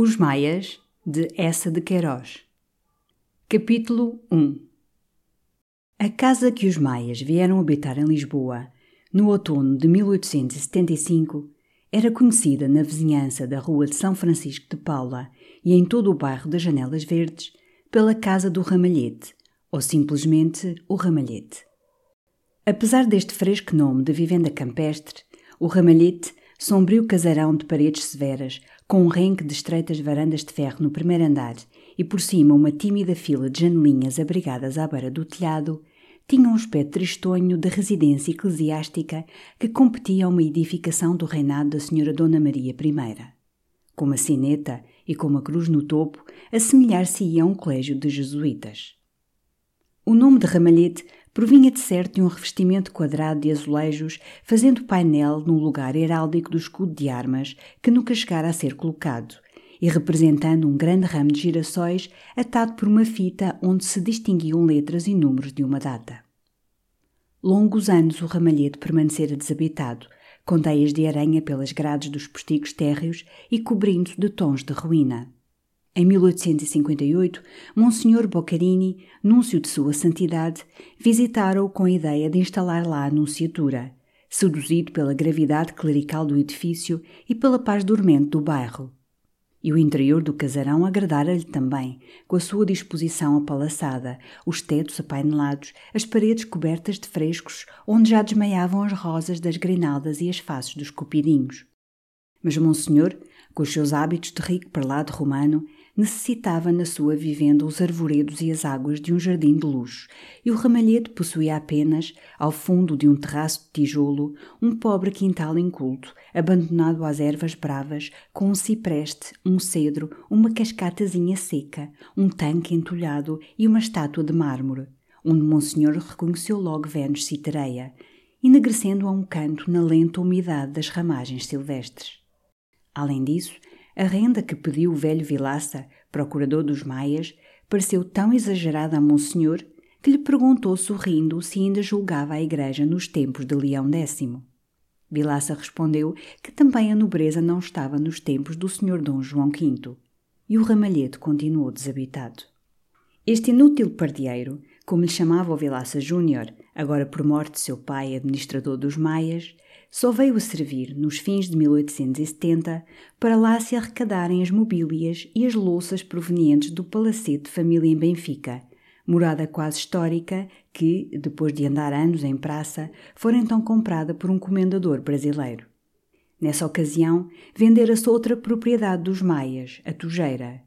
Os Maias, de Essa de Queiroz. Capítulo 1 A casa que os Maias vieram habitar em Lisboa, no outono de 1875, era conhecida na vizinhança da Rua de São Francisco de Paula e em todo o bairro das Janelas Verdes pela Casa do Ramalhete, ou simplesmente o Ramalhete. Apesar deste fresco nome de vivenda campestre, o Ramalhete, sombrio casarão de paredes severas, com um renque de estreitas varandas de ferro no primeiro andar e por cima uma tímida fila de janelinhas abrigadas à beira do telhado, tinha um aspecto tristonho de residência eclesiástica que competia a uma edificação do reinado da Senhora Dona Maria I. Com uma sineta e com uma cruz no topo, assemelhar-se-ia a um colégio de jesuítas. O nome de Ramalhete provinha de certo de um revestimento quadrado de azulejos, fazendo painel no lugar heráldico do escudo de armas que nunca chegara a ser colocado, e representando um grande ramo de girassóis atado por uma fita onde se distinguiam letras e números de uma data. Longos anos o ramalhete permanecera desabitado, com teias de aranha pelas grades dos postigos térreos e cobrindo de tons de ruína. Em 1858, Monsenhor Boccarini, núncio de Sua Santidade, visitara-o com a ideia de instalar lá a nunciatura, seduzido pela gravidade clerical do edifício e pela paz dormente do bairro. E o interior do casarão agradara-lhe também, com a sua disposição apalaçada, os tetos apainelados, as paredes cobertas de frescos, onde já desmaiavam as rosas das grinaldas e as faces dos cupidinhos. Mas Monsenhor, com os seus hábitos de rico perlado romano, necessitava na sua vivenda os arvoredos e as águas de um jardim de luxo, e o ramalhete possuía apenas, ao fundo de um terraço de tijolo, um pobre quintal inculto, abandonado às ervas bravas, com um cipreste, um cedro, uma cascatazinha seca, um tanque entulhado e uma estátua de mármore, onde Monsenhor reconheceu logo Vênus Citereia, enegrecendo a um canto na lenta umidade das ramagens silvestres. Além disso, a renda que pediu o velho Vilaça, procurador dos Maias, pareceu tão exagerada a Monsenhor que lhe perguntou sorrindo se ainda julgava a igreja nos tempos de Leão X. Vilaça respondeu que também a nobreza não estava nos tempos do senhor Dom João V. E o ramalhete continuou desabitado. Este inútil pardieiro, como lhe chamava o Vilaça Júnior, agora por morte seu pai administrador dos Maias, só veio a servir, nos fins de 1870, para lá se arrecadarem as mobílias e as louças provenientes do palacete de família em Benfica, morada quase histórica que, depois de andar anos em praça, fora então comprada por um comendador brasileiro. Nessa ocasião, vendera-se outra propriedade dos Maias, a Tujeira,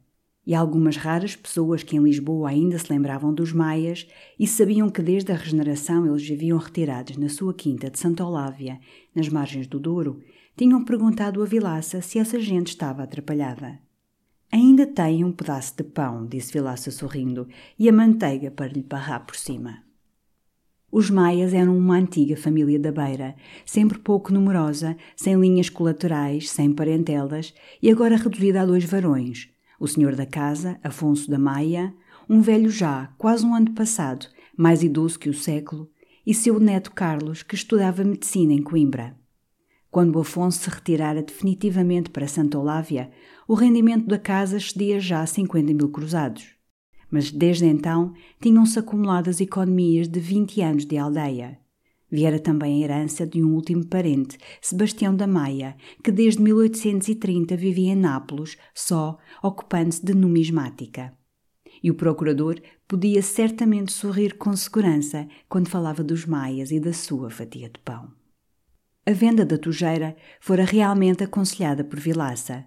e algumas raras pessoas que em Lisboa ainda se lembravam dos Maias e sabiam que desde a regeneração eles viviam retirados na sua quinta de Santa Olávia, nas margens do Douro, tinham perguntado a Vilaça se essa gente estava atrapalhada. Ainda tem um pedaço de pão, disse Vilaça sorrindo, e a manteiga para lhe barrar por cima. Os Maias eram uma antiga família da Beira, sempre pouco numerosa, sem linhas colaterais, sem parentelas, e agora reduzida a dois varões, o senhor da casa, Afonso da Maia, um velho já, quase um ano passado, mais idoso que o século, e seu neto Carlos, que estudava medicina em Coimbra. Quando Afonso se retirara definitivamente para Santa Olávia, o rendimento da casa excedia já 50 mil cruzados. Mas desde então tinham-se acumulado as economias de 20 anos de aldeia. Viera também a herança de um último parente, Sebastião da Maia, que desde 1830 vivia em Nápoles, só, ocupando-se de numismática. E o procurador podia certamente sorrir com segurança quando falava dos maias e da sua fatia de pão. A venda da tujeira fora realmente aconselhada por Vilaça,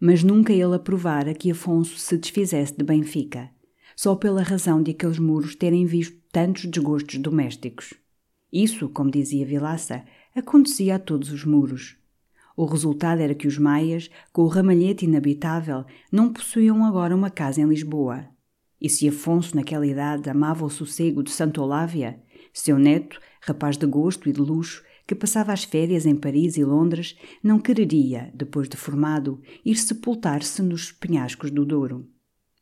mas nunca ele aprovara que Afonso se desfizesse de Benfica, só pela razão de aqueles muros terem visto tantos desgostos domésticos. Isso, como dizia Vilaça, acontecia a todos os muros. O resultado era que os maias, com o ramalhete inabitável, não possuíam agora uma casa em Lisboa. E se Afonso, naquela idade, amava o sossego de Santo Olávia, seu neto, rapaz de gosto e de luxo, que passava as férias em Paris e Londres, não quereria, depois de formado, ir sepultar-se nos penhascos do Douro.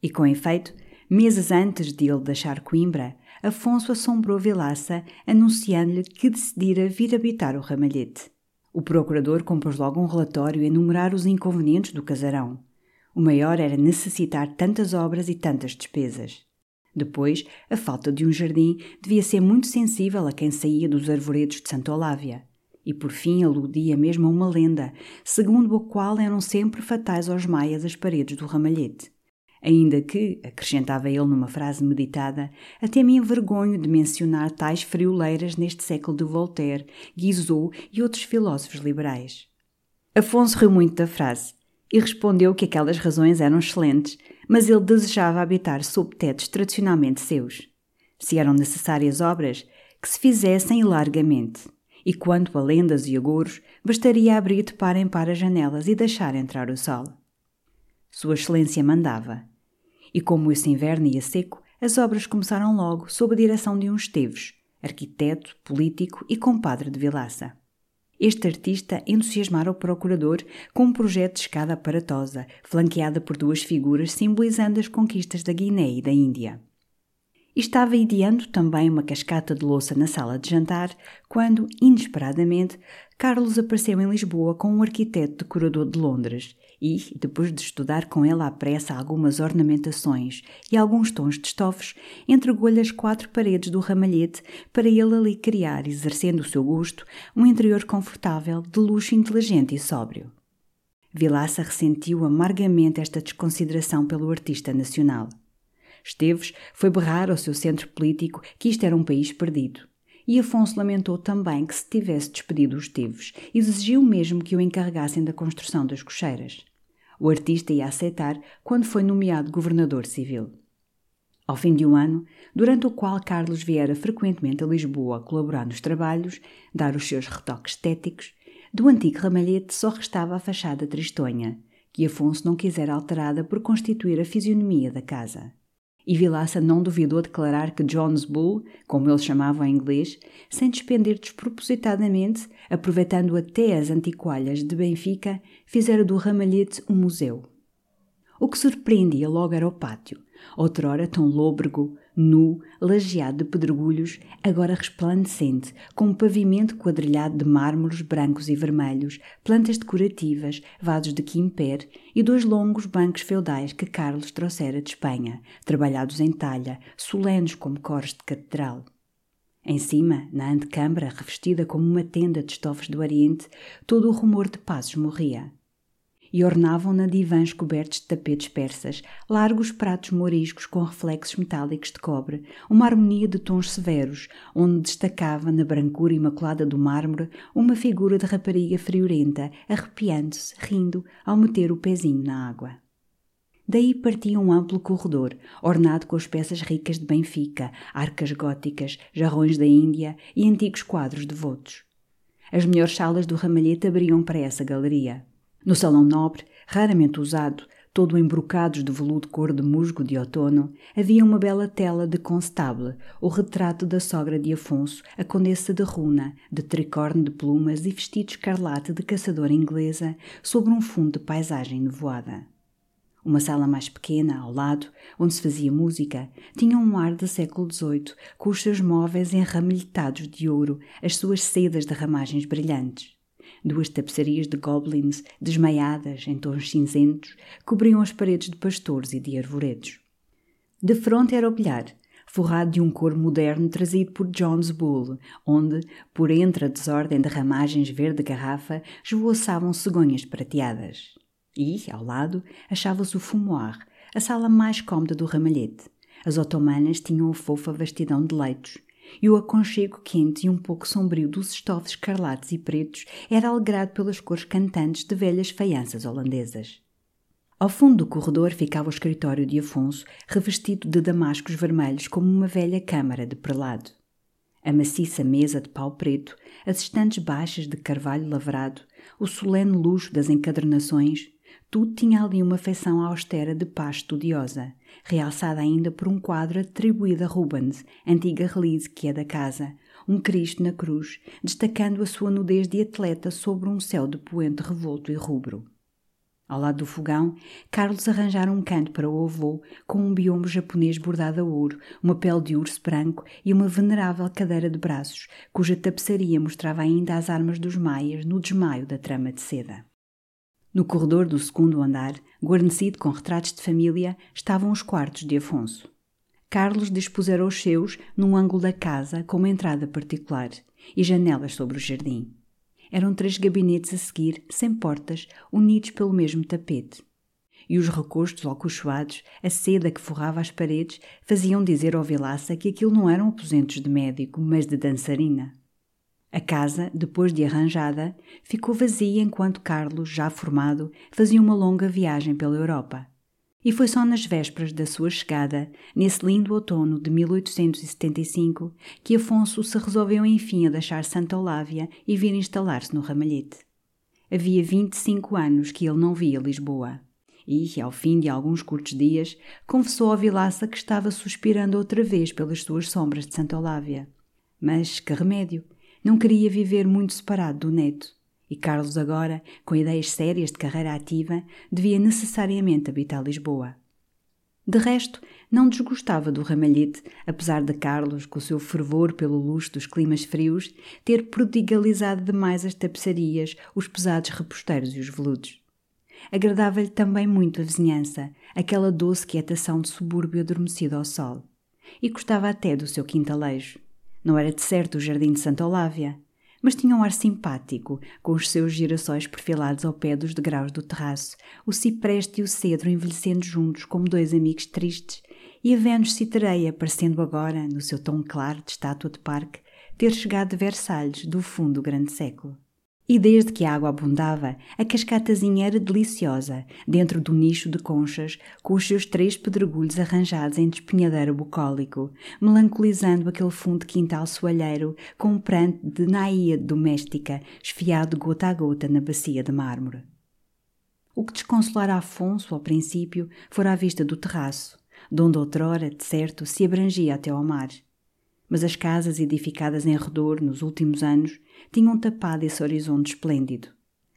E com efeito, meses antes de ele deixar Coimbra, Afonso assombrou Vilaça, anunciando-lhe que decidira vir habitar o Ramalhete. O procurador compôs logo um relatório a enumerar os inconvenientes do casarão. O maior era necessitar tantas obras e tantas despesas. Depois, a falta de um jardim devia ser muito sensível a quem saía dos arvoredos de Santa Olávia. E por fim aludia mesmo a uma lenda, segundo a qual eram sempre fatais aos maias as paredes do ramalhete. Ainda que, acrescentava ele numa frase meditada, até me envergonho de mencionar tais frioleiras neste século de Voltaire, Guizot e outros filósofos liberais. Afonso riu muito da frase e respondeu que aquelas razões eram excelentes, mas ele desejava habitar sob tetos tradicionalmente seus. Se eram necessárias obras, que se fizessem largamente. E quanto a lendas e agouros, bastaria abrir de par em par as janelas e deixar entrar o sol. Sua Excelência mandava. E como esse inverno ia seco, as obras começaram logo sob a direção de um Esteves, arquiteto, político e compadre de Vilaça. Este artista entusiasmara o procurador com um projeto de escada aparatosa, flanqueada por duas figuras simbolizando as conquistas da Guiné e da Índia. estava ideando também uma cascata de louça na sala de jantar, quando, inesperadamente, Carlos apareceu em Lisboa com um arquiteto decorador de Londres e, depois de estudar com ele à pressa algumas ornamentações e alguns tons de estofos, entregou-lhe as quatro paredes do ramalhete para ele ali criar, exercendo o seu gosto, um interior confortável, de luxo inteligente e sóbrio. Vilaça ressentiu amargamente esta desconsideração pelo artista nacional. Esteves foi berrar ao seu centro político que isto era um país perdido e Afonso lamentou também que se tivesse despedido os Teves e exigiu mesmo que o encarregassem da construção das cocheiras. O artista ia aceitar quando foi nomeado governador civil. Ao fim de um ano, durante o qual Carlos viera frequentemente a Lisboa colaborar nos trabalhos, dar os seus retoques estéticos, do antigo ramalhete só restava a fachada tristonha, que Afonso não quisera alterada por constituir a fisionomia da casa. E Vilaça não duvidou declarar que John's Bull, como ele chamava em inglês, sem despender despropositadamente, aproveitando até as antiqualhas de Benfica, fizera do ramalhete um museu. O que surpreendia logo era o pátio, outrora tão lôbrego, nu, lajeado de pedregulhos, agora resplandecente, com um pavimento quadrilhado de mármores brancos e vermelhos, plantas decorativas, vasos de quimper e dois longos bancos feudais que Carlos trouxera de Espanha, trabalhados em talha, solenes como coros de catedral. Em cima, na antecâmara, revestida como uma tenda de estofos do Oriente, todo o rumor de passos morria e ornavam-na divãs cobertos de tapetes persas, largos pratos moriscos com reflexos metálicos de cobre, uma harmonia de tons severos, onde destacava na brancura imaculada do mármore uma figura de rapariga friorenta, arrepiando-se, rindo, ao meter o pezinho na água. Daí partia um amplo corredor, ornado com as peças ricas de Benfica, arcas góticas, jarrões da Índia e antigos quadros devotos. As melhores salas do ramalhete abriam para essa galeria. No salão nobre, raramente usado, todo embrocados de veludo cor de musgo de outono, havia uma bela tela de constable, o retrato da sogra de Afonso, a condessa de Runa, de tricorne de plumas e vestido escarlate de caçadora inglesa, sobre um fundo de paisagem nevoada. Uma sala mais pequena, ao lado, onde se fazia música, tinha um ar do século XVIII, com os seus móveis enramelhetados de ouro, as suas sedas de ramagens brilhantes. Duas tapeçarias de goblins, desmaiadas em tons cinzentos, cobriam as paredes de pastores e de arvoredos. De fronte era o bilhar, forrado de um cor moderno trazido por John's Bull, onde, por entre a desordem de ramagens verde-garrafa, esvoaçavam cegonhas prateadas. E, ao lado, achava-se o fumoir, a sala mais cômoda do ramalhete. As otomanas tinham a fofa vastidão de leitos, e o aconchego quente e um pouco sombrio dos estofos escarlates e pretos era alegrado pelas cores cantantes de velhas faianças holandesas. Ao fundo do corredor ficava o escritório de Afonso, revestido de damascos vermelhos como uma velha câmara de prelado. A maciça mesa de pau preto, as estantes baixas de carvalho lavrado, o solene luxo das encadernações, tudo tinha ali uma feição austera de paz estudiosa, realçada ainda por um quadro atribuído a Rubens, antiga relíquia é da casa, um Cristo na cruz, destacando a sua nudez de atleta sobre um céu de poente revolto e rubro. Ao lado do fogão, Carlos arranjara um canto para o avô com um biombo japonês bordado a ouro, uma pele de urso branco e uma venerável cadeira de braços, cuja tapeçaria mostrava ainda as armas dos maias no desmaio da trama de seda. No corredor do segundo andar, guarnecido com retratos de família, estavam os quartos de Afonso. Carlos dispusera os seus num ângulo da casa com uma entrada particular e janelas sobre o jardim. Eram três gabinetes a seguir, sem portas, unidos pelo mesmo tapete. E os recostos alcochoados, a seda que forrava as paredes, faziam dizer ao Vilaça que aquilo não eram aposentos de médico, mas de dançarina. A casa, depois de arranjada, ficou vazia enquanto Carlos, já formado, fazia uma longa viagem pela Europa. E foi só nas vésperas da sua chegada, nesse lindo outono de 1875, que Afonso se resolveu enfim a deixar Santa Olávia e vir instalar-se no Ramalhete. Havia 25 anos que ele não via Lisboa. E, ao fim de alguns curtos dias, confessou ao Vilaça que estava suspirando outra vez pelas suas sombras de Santa Olávia. Mas, que remédio! Não queria viver muito separado do neto e Carlos, agora, com ideias sérias de carreira ativa, devia necessariamente habitar Lisboa. De resto, não desgostava do ramalhete, apesar de Carlos, com o seu fervor pelo luxo dos climas frios, ter prodigalizado demais as tapeçarias, os pesados reposteiros e os veludos. Agradava-lhe também muito a vizinhança, aquela doce quietação de subúrbio adormecido ao sol. E gostava até do seu quintalejo. Não era de certo o jardim de Santa Olávia, mas tinha um ar simpático, com os seus girassóis perfilados ao pé dos degraus do terraço, o cipreste e o cedro envelhecendo juntos como dois amigos tristes, e a Vênus citareia parecendo agora, no seu tom claro de estátua de parque, ter chegado de Versalhes do fundo do grande século. E desde que a água abundava, a cascatazinha era deliciosa, dentro do nicho de conchas, com os seus três pedregulhos arranjados em despenhadeiro bucólico, melancolizando aquele fundo de quintal soalheiro com um pranto de naia doméstica, esfiado gota a gota na bacia de mármore. O que desconsolara Afonso, ao princípio, fora a vista do terraço, de onde outrora, de certo, se abrangia até ao mar. Mas as casas edificadas em redor nos últimos anos tinham tapado esse horizonte esplêndido.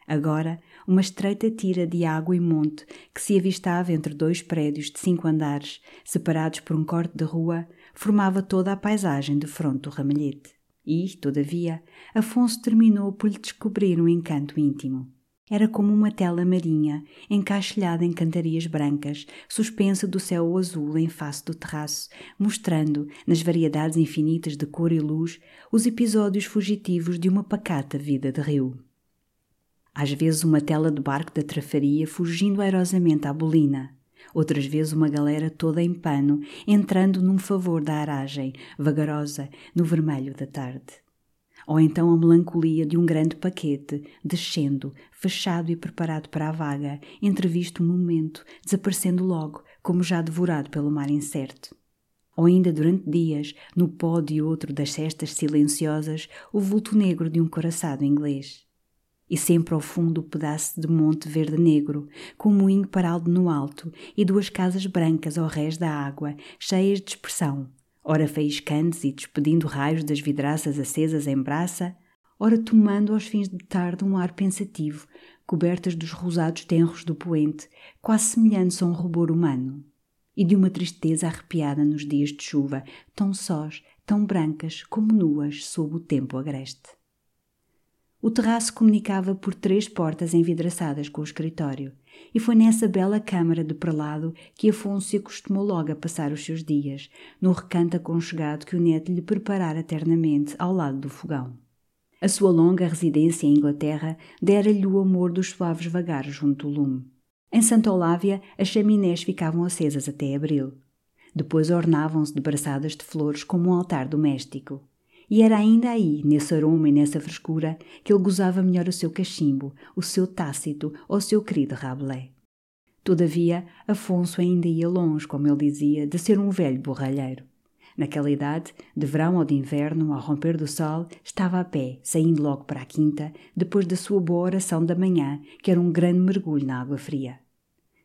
Agora, uma estreita tira de água e monte que se avistava entre dois prédios de cinco andares, separados por um corte de rua, formava toda a paisagem de fronte do ramalhete. E, todavia, Afonso terminou por lhe descobrir um encanto íntimo. Era como uma tela marinha, encaixilhada em cantarias brancas, suspensa do céu azul em face do terraço, mostrando, nas variedades infinitas de cor e luz, os episódios fugitivos de uma pacata vida de rio. Às vezes uma tela de barco da trafaria fugindo airosamente à bolina, outras vezes uma galera toda em pano, entrando num favor da aragem, vagarosa, no vermelho da tarde ou então a melancolia de um grande paquete, descendo, fechado e preparado para a vaga, entrevisto um momento, desaparecendo logo, como já devorado pelo mar incerto. Ou ainda durante dias, no pó de outro das cestas silenciosas, o vulto negro de um coraçado inglês. E sempre ao fundo o pedaço de monte verde negro, com um moinho parado no alto e duas casas brancas ao rés da água, cheias de expressão, ora faiscantes e despedindo raios das vidraças acesas em braça, ora tomando aos fins de tarde um ar pensativo, cobertas dos rosados tenros do poente, quase semelhantes a um rubor humano, e de uma tristeza arrepiada nos dias de chuva, tão sós, tão brancas como nuas sob o tempo agreste. O terraço comunicava por três portas envidraçadas com o escritório, e foi nessa bela câmara de prelado que Afonso se acostumou logo a passar os seus dias, no recanto aconchegado que o neto lhe preparara eternamente ao lado do fogão. A sua longa residência em Inglaterra dera-lhe o amor dos suaves vagares junto do lume. Em Santa Olávia, as chaminés ficavam acesas até abril. Depois ornavam-se de braçadas de flores como um altar doméstico. E era ainda aí, nesse aroma e nessa frescura, que ele gozava melhor o seu cachimbo, o seu tácito ou o seu querido Rabelais. Todavia, Afonso ainda ia longe, como ele dizia, de ser um velho borralheiro. Naquela idade, de verão ou de inverno, ao romper do sol, estava a pé, saindo logo para a quinta, depois da sua boa oração da manhã, que era um grande mergulho na água fria.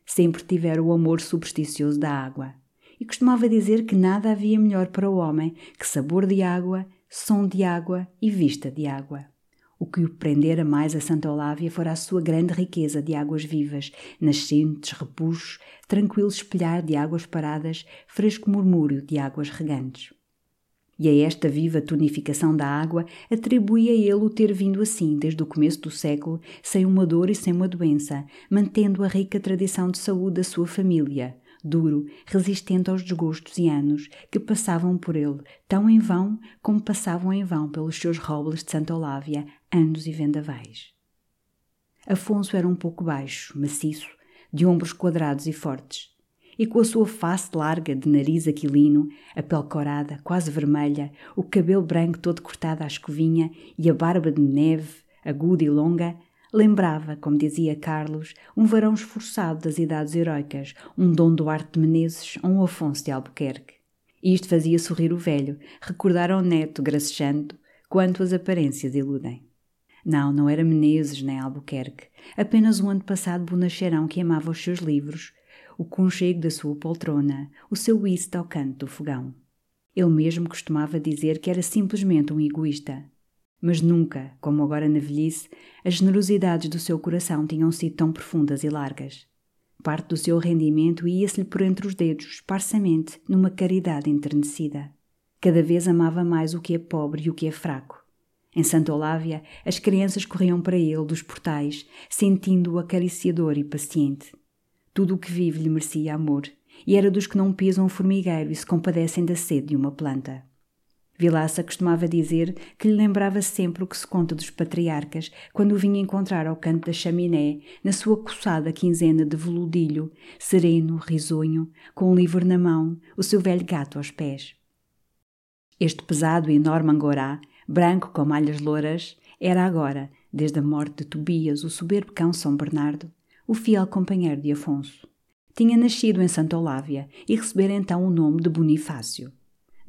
Sempre tivera o amor supersticioso da água, e costumava dizer que nada havia melhor para o homem que sabor de água, som de água e vista de água. O que o prendera mais a Santa Olávia fora a sua grande riqueza de águas vivas, nascentes, repuxos, tranquilo espelhar de águas paradas, fresco murmúrio de águas regantes. E a esta viva tonificação da água atribuía ele o ter vindo assim desde o começo do século, sem uma dor e sem uma doença, mantendo a rica tradição de saúde da sua família, duro, resistente aos desgostos e anos que passavam por ele, tão em vão como passavam em vão pelos seus robles de Santa Olávia, anos e vendavais. Afonso era um pouco baixo, maciço, de ombros quadrados e fortes, e com a sua face larga, de nariz aquilino, a pele corada, quase vermelha, o cabelo branco todo cortado à escovinha e a barba de neve, aguda e longa, Lembrava, como dizia Carlos, um varão esforçado das idades heroicas, um Dom Duarte de Menezes ou um Afonso de Albuquerque. Isto fazia sorrir o velho, recordar ao neto, gracejando, quanto as aparências iludem. Não, não era Menezes nem Albuquerque, apenas um antepassado bonacheirão que amava os seus livros, o conchego da sua poltrona, o seu whist ao canto do fogão. Ele mesmo costumava dizer que era simplesmente um egoísta, mas nunca, como agora na velhice, as generosidades do seu coração tinham sido tão profundas e largas. Parte do seu rendimento ia-se-lhe por entre os dedos, esparsamente, numa caridade enternecida. Cada vez amava mais o que é pobre e o que é fraco. Em Santa Olávia, as crianças corriam para ele dos portais, sentindo-o acariciador e paciente. Tudo o que vive lhe merecia amor, e era dos que não pisam um formigueiro e se compadecem da sede de uma planta. Vilaça costumava dizer que lhe lembrava sempre o que se conta dos patriarcas quando o vinha encontrar ao canto da chaminé, na sua coçada quinzena de veludilho, sereno, risonho, com um livro na mão, o seu velho gato aos pés. Este pesado e enorme angorá, branco com malhas louras, era agora, desde a morte de Tobias, o soberbo cão São Bernardo, o fiel companheiro de Afonso. Tinha nascido em Santa Olávia e recebera então o nome de Bonifácio.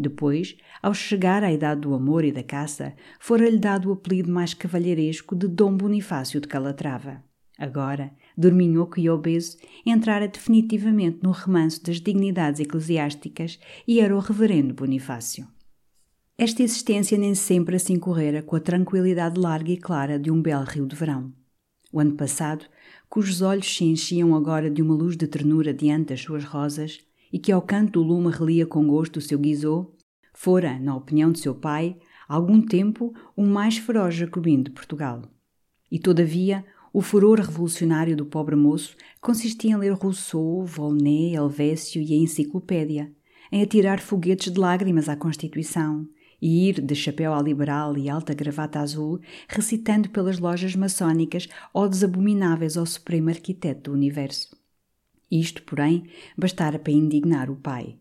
Depois, ao chegar à idade do amor e da caça, fora-lhe dado o apelido mais cavalheiresco de Dom Bonifácio de Calatrava. Agora, dorminhoco e obeso, entrara definitivamente no remanso das dignidades eclesiásticas e era o reverendo Bonifácio. Esta existência nem sempre assim correra com a tranquilidade larga e clara de um belo rio de verão. O ano passado, cujos olhos se enchiam agora de uma luz de ternura diante das suas rosas, e que ao canto do lume relia com gosto o seu guizot, fora, na opinião de seu pai, algum tempo o mais feroz jacobino de Portugal. E todavia, o furor revolucionário do pobre moço consistia em ler Rousseau, Volney, Helvécio e a Enciclopédia, em atirar foguetes de lágrimas à Constituição e ir de chapéu ao liberal e alta gravata azul, recitando pelas lojas maçónicas odes abomináveis ao supremo arquiteto do universo. Isto, porém, bastara para indignar o pai.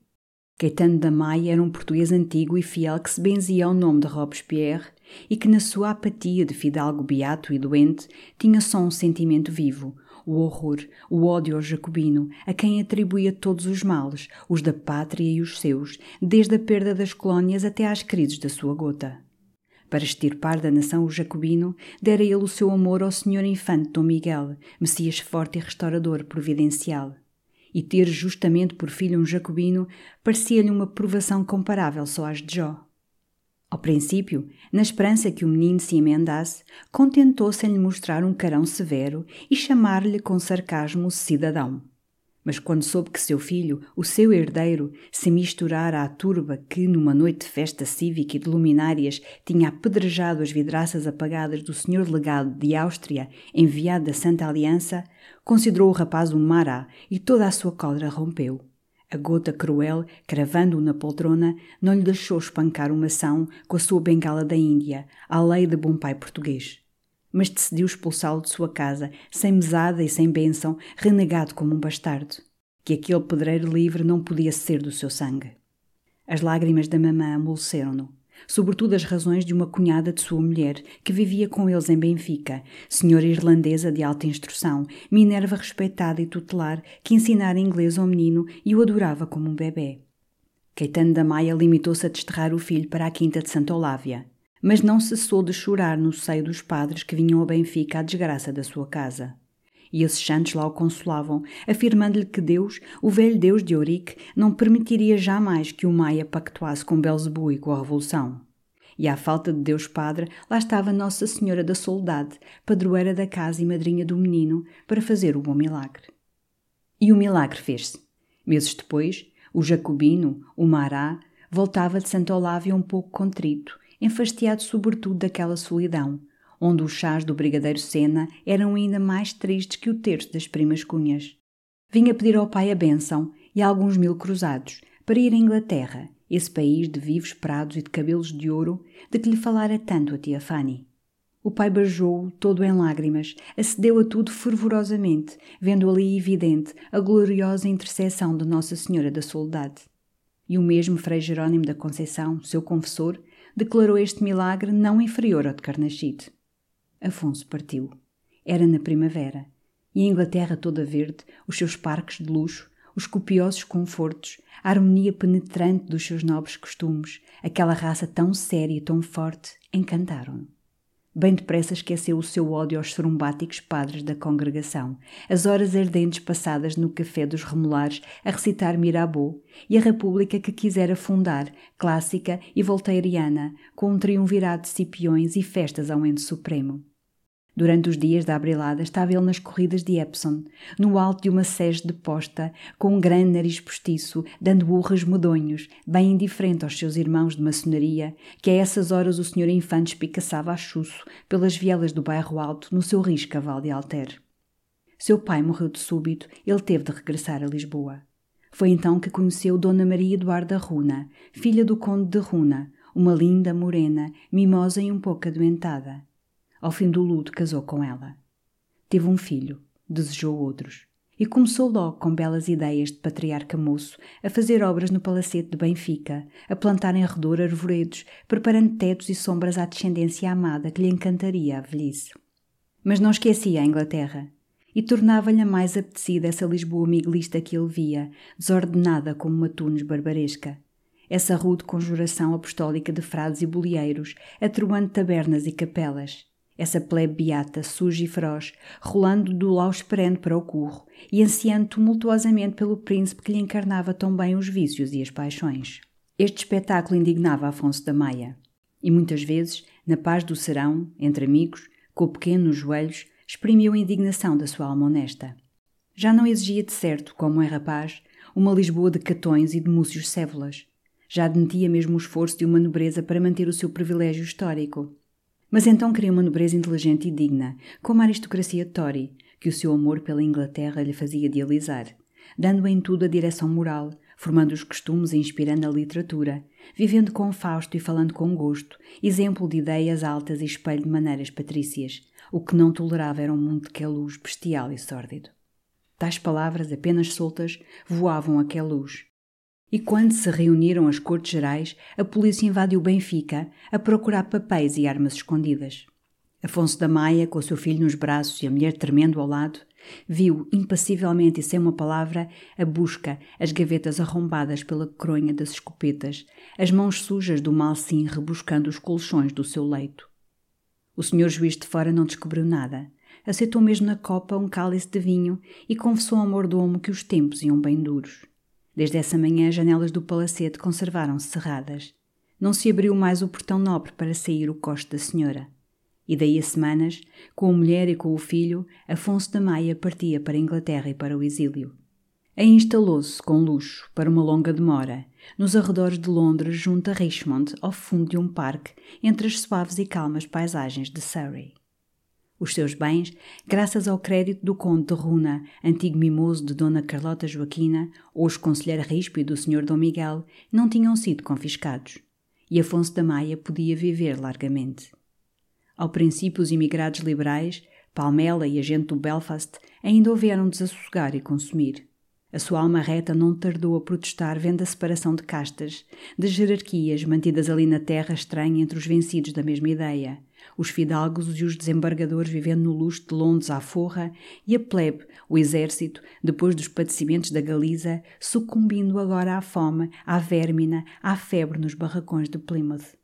Caetano da Maia era um português antigo e fiel que se benzia ao nome de Robespierre e que, na sua apatia de fidalgo beato e doente, tinha só um sentimento vivo, o horror, o ódio ao jacobino, a quem atribuía todos os males, os da pátria e os seus, desde a perda das colónias até às crises da sua gota. Para extirpar da nação o jacobino, dera ele o seu amor ao senhor infante Dom Miguel, Messias forte e restaurador providencial e ter justamente por filho um jacobino parecia-lhe uma provação comparável só às de Jó. Ao princípio, na esperança que o menino se emendasse, contentou-se em lhe mostrar um carão severo e chamar-lhe com sarcasmo cidadão. Mas quando soube que seu filho, o seu herdeiro, se misturara à turba que, numa noite de festa cívica e de luminárias, tinha apedrejado as vidraças apagadas do senhor legado de Áustria, enviado da Santa Aliança, considerou o rapaz um mará e toda a sua cólera rompeu. A gota cruel, cravando-o na poltrona, não lhe deixou espancar uma ação com a sua bengala da Índia, à lei de bom pai português mas decidiu expulsá-lo de sua casa, sem mesada e sem bênção, renegado como um bastardo. Que aquele pedreiro livre não podia ser do seu sangue. As lágrimas da mamã amoleceram-no, sobretudo as razões de uma cunhada de sua mulher, que vivia com eles em Benfica, senhora irlandesa de alta instrução, Minerva respeitada e tutelar, que ensinara inglês ao menino e o adorava como um bebê. Caetano da Maia limitou-se a desterrar o filho para a quinta de Santa Olávia, mas não cessou de chorar no seio dos padres que vinham a Benfica à desgraça da sua casa. E esses santos lá o consolavam, afirmando-lhe que Deus, o velho Deus de Eurique, não permitiria jamais que o Maia pactuasse com Belzebu e com a Revolução. E à falta de Deus Padre, lá estava Nossa Senhora da Soldade, padroeira da casa e madrinha do menino, para fazer o bom milagre. E o milagre fez-se. Meses depois, o Jacobino, o Mará, voltava de Santa Olávia um pouco contrito, enfastiado sobretudo daquela solidão, onde os chás do Brigadeiro Sena eram ainda mais tristes que o terço das primas cunhas. Vinha pedir ao pai a bênção e alguns mil cruzados para ir à Inglaterra, esse país de vivos prados e de cabelos de ouro de que lhe falara tanto a tia Fanny. O pai beijou-o todo em lágrimas, acedeu a tudo fervorosamente, vendo ali evidente a gloriosa intercessão de Nossa Senhora da Soledade. E o mesmo Frei Jerónimo da Conceição, seu confessor, declarou este milagre não inferior ao de Carnachite. Afonso partiu. Era na primavera, e a Inglaterra toda verde, os seus parques de luxo, os copiosos confortos, a harmonia penetrante dos seus nobres costumes, aquela raça tão séria e tão forte, encantaram-no. Bem depressa esqueceu o seu ódio aos sorumbáticos padres da congregação, as horas ardentes passadas no café dos remolares a recitar Mirabeau e a república que quisera fundar, clássica e voltairiana, com um triunvirado de cipiões e festas ao ente supremo. Durante os dias da abrilada estava ele nas corridas de Epsom, no alto de uma sege de posta, com um grande nariz postiço, dando urras medonhos, bem indiferente aos seus irmãos de maçonaria, que a essas horas o senhor infante espicaçava a chuço pelas vielas do bairro alto no seu rijo cavalo de alter. Seu pai morreu de súbito, ele teve de regressar a Lisboa. Foi então que conheceu Dona Maria Eduarda Runa, filha do conde de Runa, uma linda morena, mimosa e um pouco adoentada. Ao fim do luto, casou com ela. Teve um filho, desejou outros. E começou logo com belas ideias de patriarca moço a fazer obras no palacete de Benfica, a plantar em redor arvoredos, preparando tetos e sombras à descendência amada que lhe encantaria a velhice. Mas não esquecia a Inglaterra e tornava-lhe mais apetecida essa Lisboa miguelista que ele via, desordenada como uma tunes barbaresca. Essa rude conjuração apostólica de frades e bolheiros, atruando tabernas e capelas essa plebe beata, suja e feroz, rolando do laus perene para o curro e ansiando tumultuosamente pelo príncipe que lhe encarnava tão bem os vícios e as paixões. Este espetáculo indignava Afonso da Maia, e muitas vezes, na paz do serão, entre amigos, com o pequeno nos joelhos, exprimiu a indignação da sua alma honesta. Já não exigia de certo, como é rapaz, uma Lisboa de catões e de múcios cévolas. Já admitia mesmo o esforço de uma nobreza para manter o seu privilégio histórico mas então queria uma nobreza inteligente e digna, como a aristocracia Tory, que o seu amor pela Inglaterra lhe fazia idealizar, dando em tudo a direção moral, formando os costumes e inspirando a literatura, vivendo com Fausto e falando com gosto, exemplo de ideias altas e espelho de maneiras patrícias. O que não tolerava era um mundo de que luz bestial e sórdido. Tais palavras, apenas soltas, voavam aquela luz, e quando se reuniram as Cortes Gerais, a polícia invadiu Benfica a procurar papéis e armas escondidas. Afonso da Maia, com o seu filho nos braços e a mulher tremendo ao lado, viu, impassivelmente e sem uma palavra, a busca, as gavetas arrombadas pela coronha das escopetas, as mãos sujas do malsim rebuscando os colchões do seu leito. O senhor juiz de fora não descobriu nada. Aceitou mesmo na copa um cálice de vinho e confessou ao mordomo que os tempos iam bem duros. Desde essa manhã, as janelas do palacete conservaram-se cerradas. Não se abriu mais o portão nobre para sair o coste da senhora. E daí a semanas, com a mulher e com o filho, Afonso da Maia partia para a Inglaterra e para o exílio. Aí instalou-se, com luxo, para uma longa demora, nos arredores de Londres, junto a Richmond, ao fundo de um parque, entre as suaves e calmas paisagens de Surrey. Os seus bens, graças ao crédito do Conde de Runa, antigo mimoso de Dona Carlota Joaquina, hoje conselheiro ríspido do Sr. Dom Miguel, não tinham sido confiscados. E Afonso da Maia podia viver largamente. Ao princípio, os imigrados liberais, Palmela e a gente do Belfast, ainda houveram desassossegar e consumir. A sua alma reta não tardou a protestar vendo a separação de castas, de jerarquias mantidas ali na terra estranha entre os vencidos da mesma ideia, os fidalgos e os desembargadores vivendo no luxo de Londres à forra, e a plebe, o exército, depois dos padecimentos da Galiza, sucumbindo agora à fome, à vérmina, à febre nos barracões de Plymouth.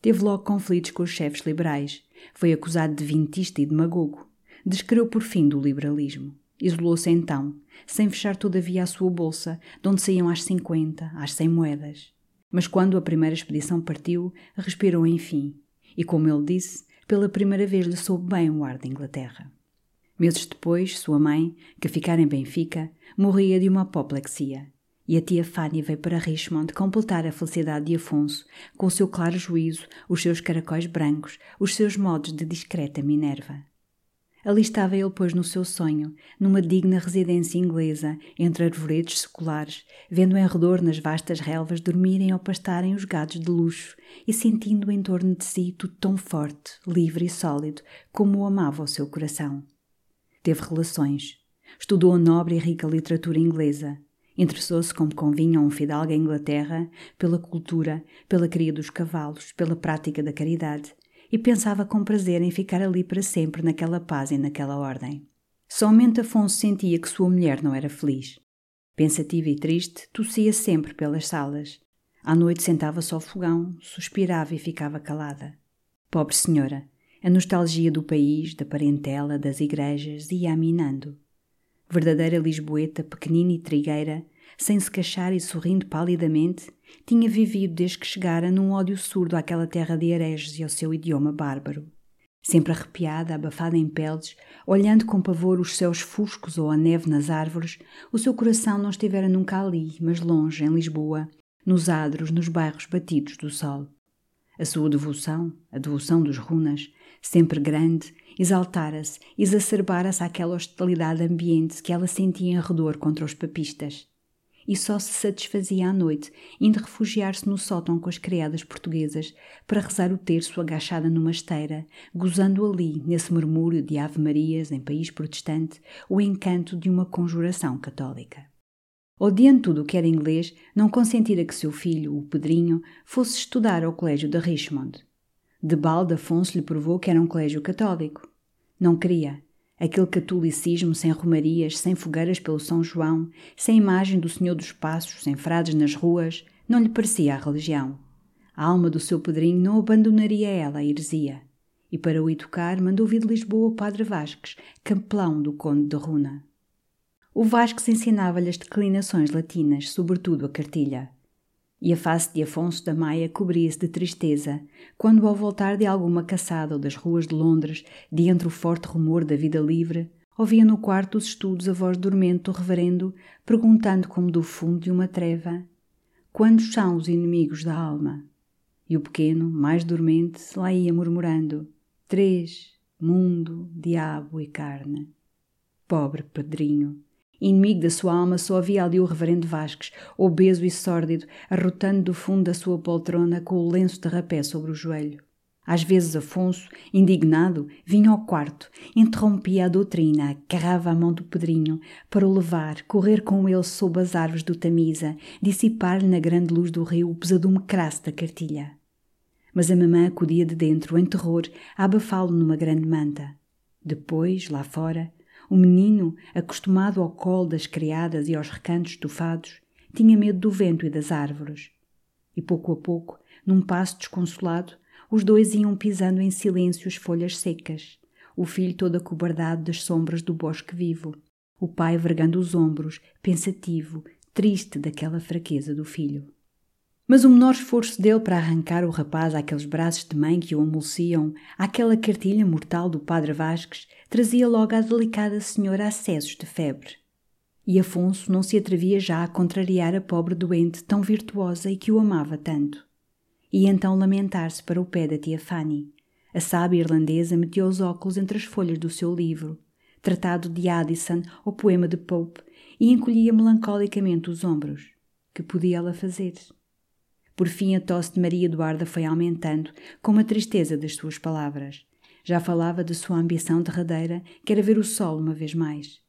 Teve logo conflitos com os chefes liberais. Foi acusado de vintista e demagogo. Descreu por fim do liberalismo. Isolou-se então, sem fechar todavia a sua bolsa, de onde saíam às cinquenta, às cem moedas. Mas quando a primeira expedição partiu, respirou enfim, e como ele disse, pela primeira vez lhe soube bem o ar da Inglaterra. Meses depois, sua mãe, que ficara em Benfica, morria de uma apoplexia, e a tia Fânia veio para Richmond completar a felicidade de Afonso com o seu claro juízo, os seus caracóis brancos, os seus modos de discreta Minerva. Ali estava ele, pois, no seu sonho, numa digna residência inglesa, entre arvoredos seculares, vendo em redor nas vastas relvas dormirem ou pastarem os gados de luxo e sentindo em torno de si tudo tão forte, livre e sólido como o amava o seu coração. Teve relações. Estudou a nobre e rica literatura inglesa. Interessou-se, como convinha a um fidalgo em Inglaterra, pela cultura, pela cria dos cavalos, pela prática da caridade e pensava com prazer em ficar ali para sempre naquela paz e naquela ordem. Somente Afonso sentia que sua mulher não era feliz. Pensativa e triste, tossia sempre pelas salas. À noite sentava-se ao fogão, suspirava e ficava calada. Pobre senhora, a nostalgia do país, da parentela, das igrejas ia aminando. Verdadeira lisboeta, pequenina e trigueira, sem se queixar e sorrindo palidamente, tinha vivido desde que chegara num ódio surdo àquela terra de hereges e ao seu idioma bárbaro. Sempre arrepiada, abafada em peles, olhando com pavor os céus fuscos ou a neve nas árvores, o seu coração não estivera nunca ali, mas longe, em Lisboa, nos adros, nos bairros batidos do sol. A sua devoção, a devoção dos runas, sempre grande, exaltara-se, exacerbara-se àquela hostilidade ambiente que ela sentia em redor contra os papistas e só se satisfazia à noite, indo refugiar-se no sótão com as criadas portuguesas para rezar o terço agachada numa esteira, gozando ali, nesse murmúrio de ave-marias em país protestante, o encanto de uma conjuração católica. Odiando tudo o que era inglês, não consentira que seu filho, o Pedrinho, fosse estudar ao colégio de Richmond. De balde Afonso lhe provou que era um colégio católico. Não queria, Aquele catolicismo sem romarias, sem fogueiras pelo São João, sem imagem do Senhor dos Passos, sem frades nas ruas, não lhe parecia a religião. A alma do seu padrinho não abandonaria ela a heresia. E para o educar, mandou vir de Lisboa o padre Vasques, capelão do conde de Runa. O Vasques ensinava-lhe as declinações latinas, sobretudo a cartilha e a face de Afonso da Maia cobria-se de tristeza, quando, ao voltar de alguma caçada ou das ruas de Londres, de entre o forte rumor da vida livre, ouvia no quarto dos estudos a voz dormente do reverendo, perguntando como do fundo de uma treva: Quantos são os inimigos da alma? E o pequeno, mais dormente, lá ia murmurando: Três, mundo, diabo e carne. Pobre Pedrinho! Inimigo da sua alma, só havia ali o reverendo Vasques, obeso e sórdido, arrotando do fundo da sua poltrona com o lenço de rapé sobre o joelho. Às vezes Afonso, indignado, vinha ao quarto, interrompia a doutrina, agarrava a mão do Pedrinho para o levar, correr com ele sob as árvores do Tamisa, dissipar-lhe na grande luz do rio o pesadume crasso da cartilha. Mas a mamã acudia de dentro, em terror, a abafá-lo numa grande manta. Depois, lá fora, o menino, acostumado ao colo das criadas e aos recantos estufados, tinha medo do vento e das árvores. E pouco a pouco, num passo desconsolado, os dois iam pisando em silêncio as folhas secas, o filho todo acobardado das sombras do bosque vivo, o pai vergando os ombros, pensativo, triste daquela fraqueza do filho. Mas o menor esforço dele para arrancar o rapaz àqueles braços de mãe que o amolciam, àquela cartilha mortal do padre Vasques, trazia logo à delicada senhora acessos de febre. E Afonso não se atrevia já a contrariar a pobre doente tão virtuosa e que o amava tanto. E então lamentar-se para o pé da tia Fanny. A sábia irlandesa metia os óculos entre as folhas do seu livro, tratado de Addison ou poema de Pope, e encolhia melancolicamente os ombros. Que podia ela fazer? Por fim, a tosse de Maria Eduarda foi aumentando, com a tristeza das suas palavras. Já falava de sua ambição derradeira, que era ver o sol uma vez mais.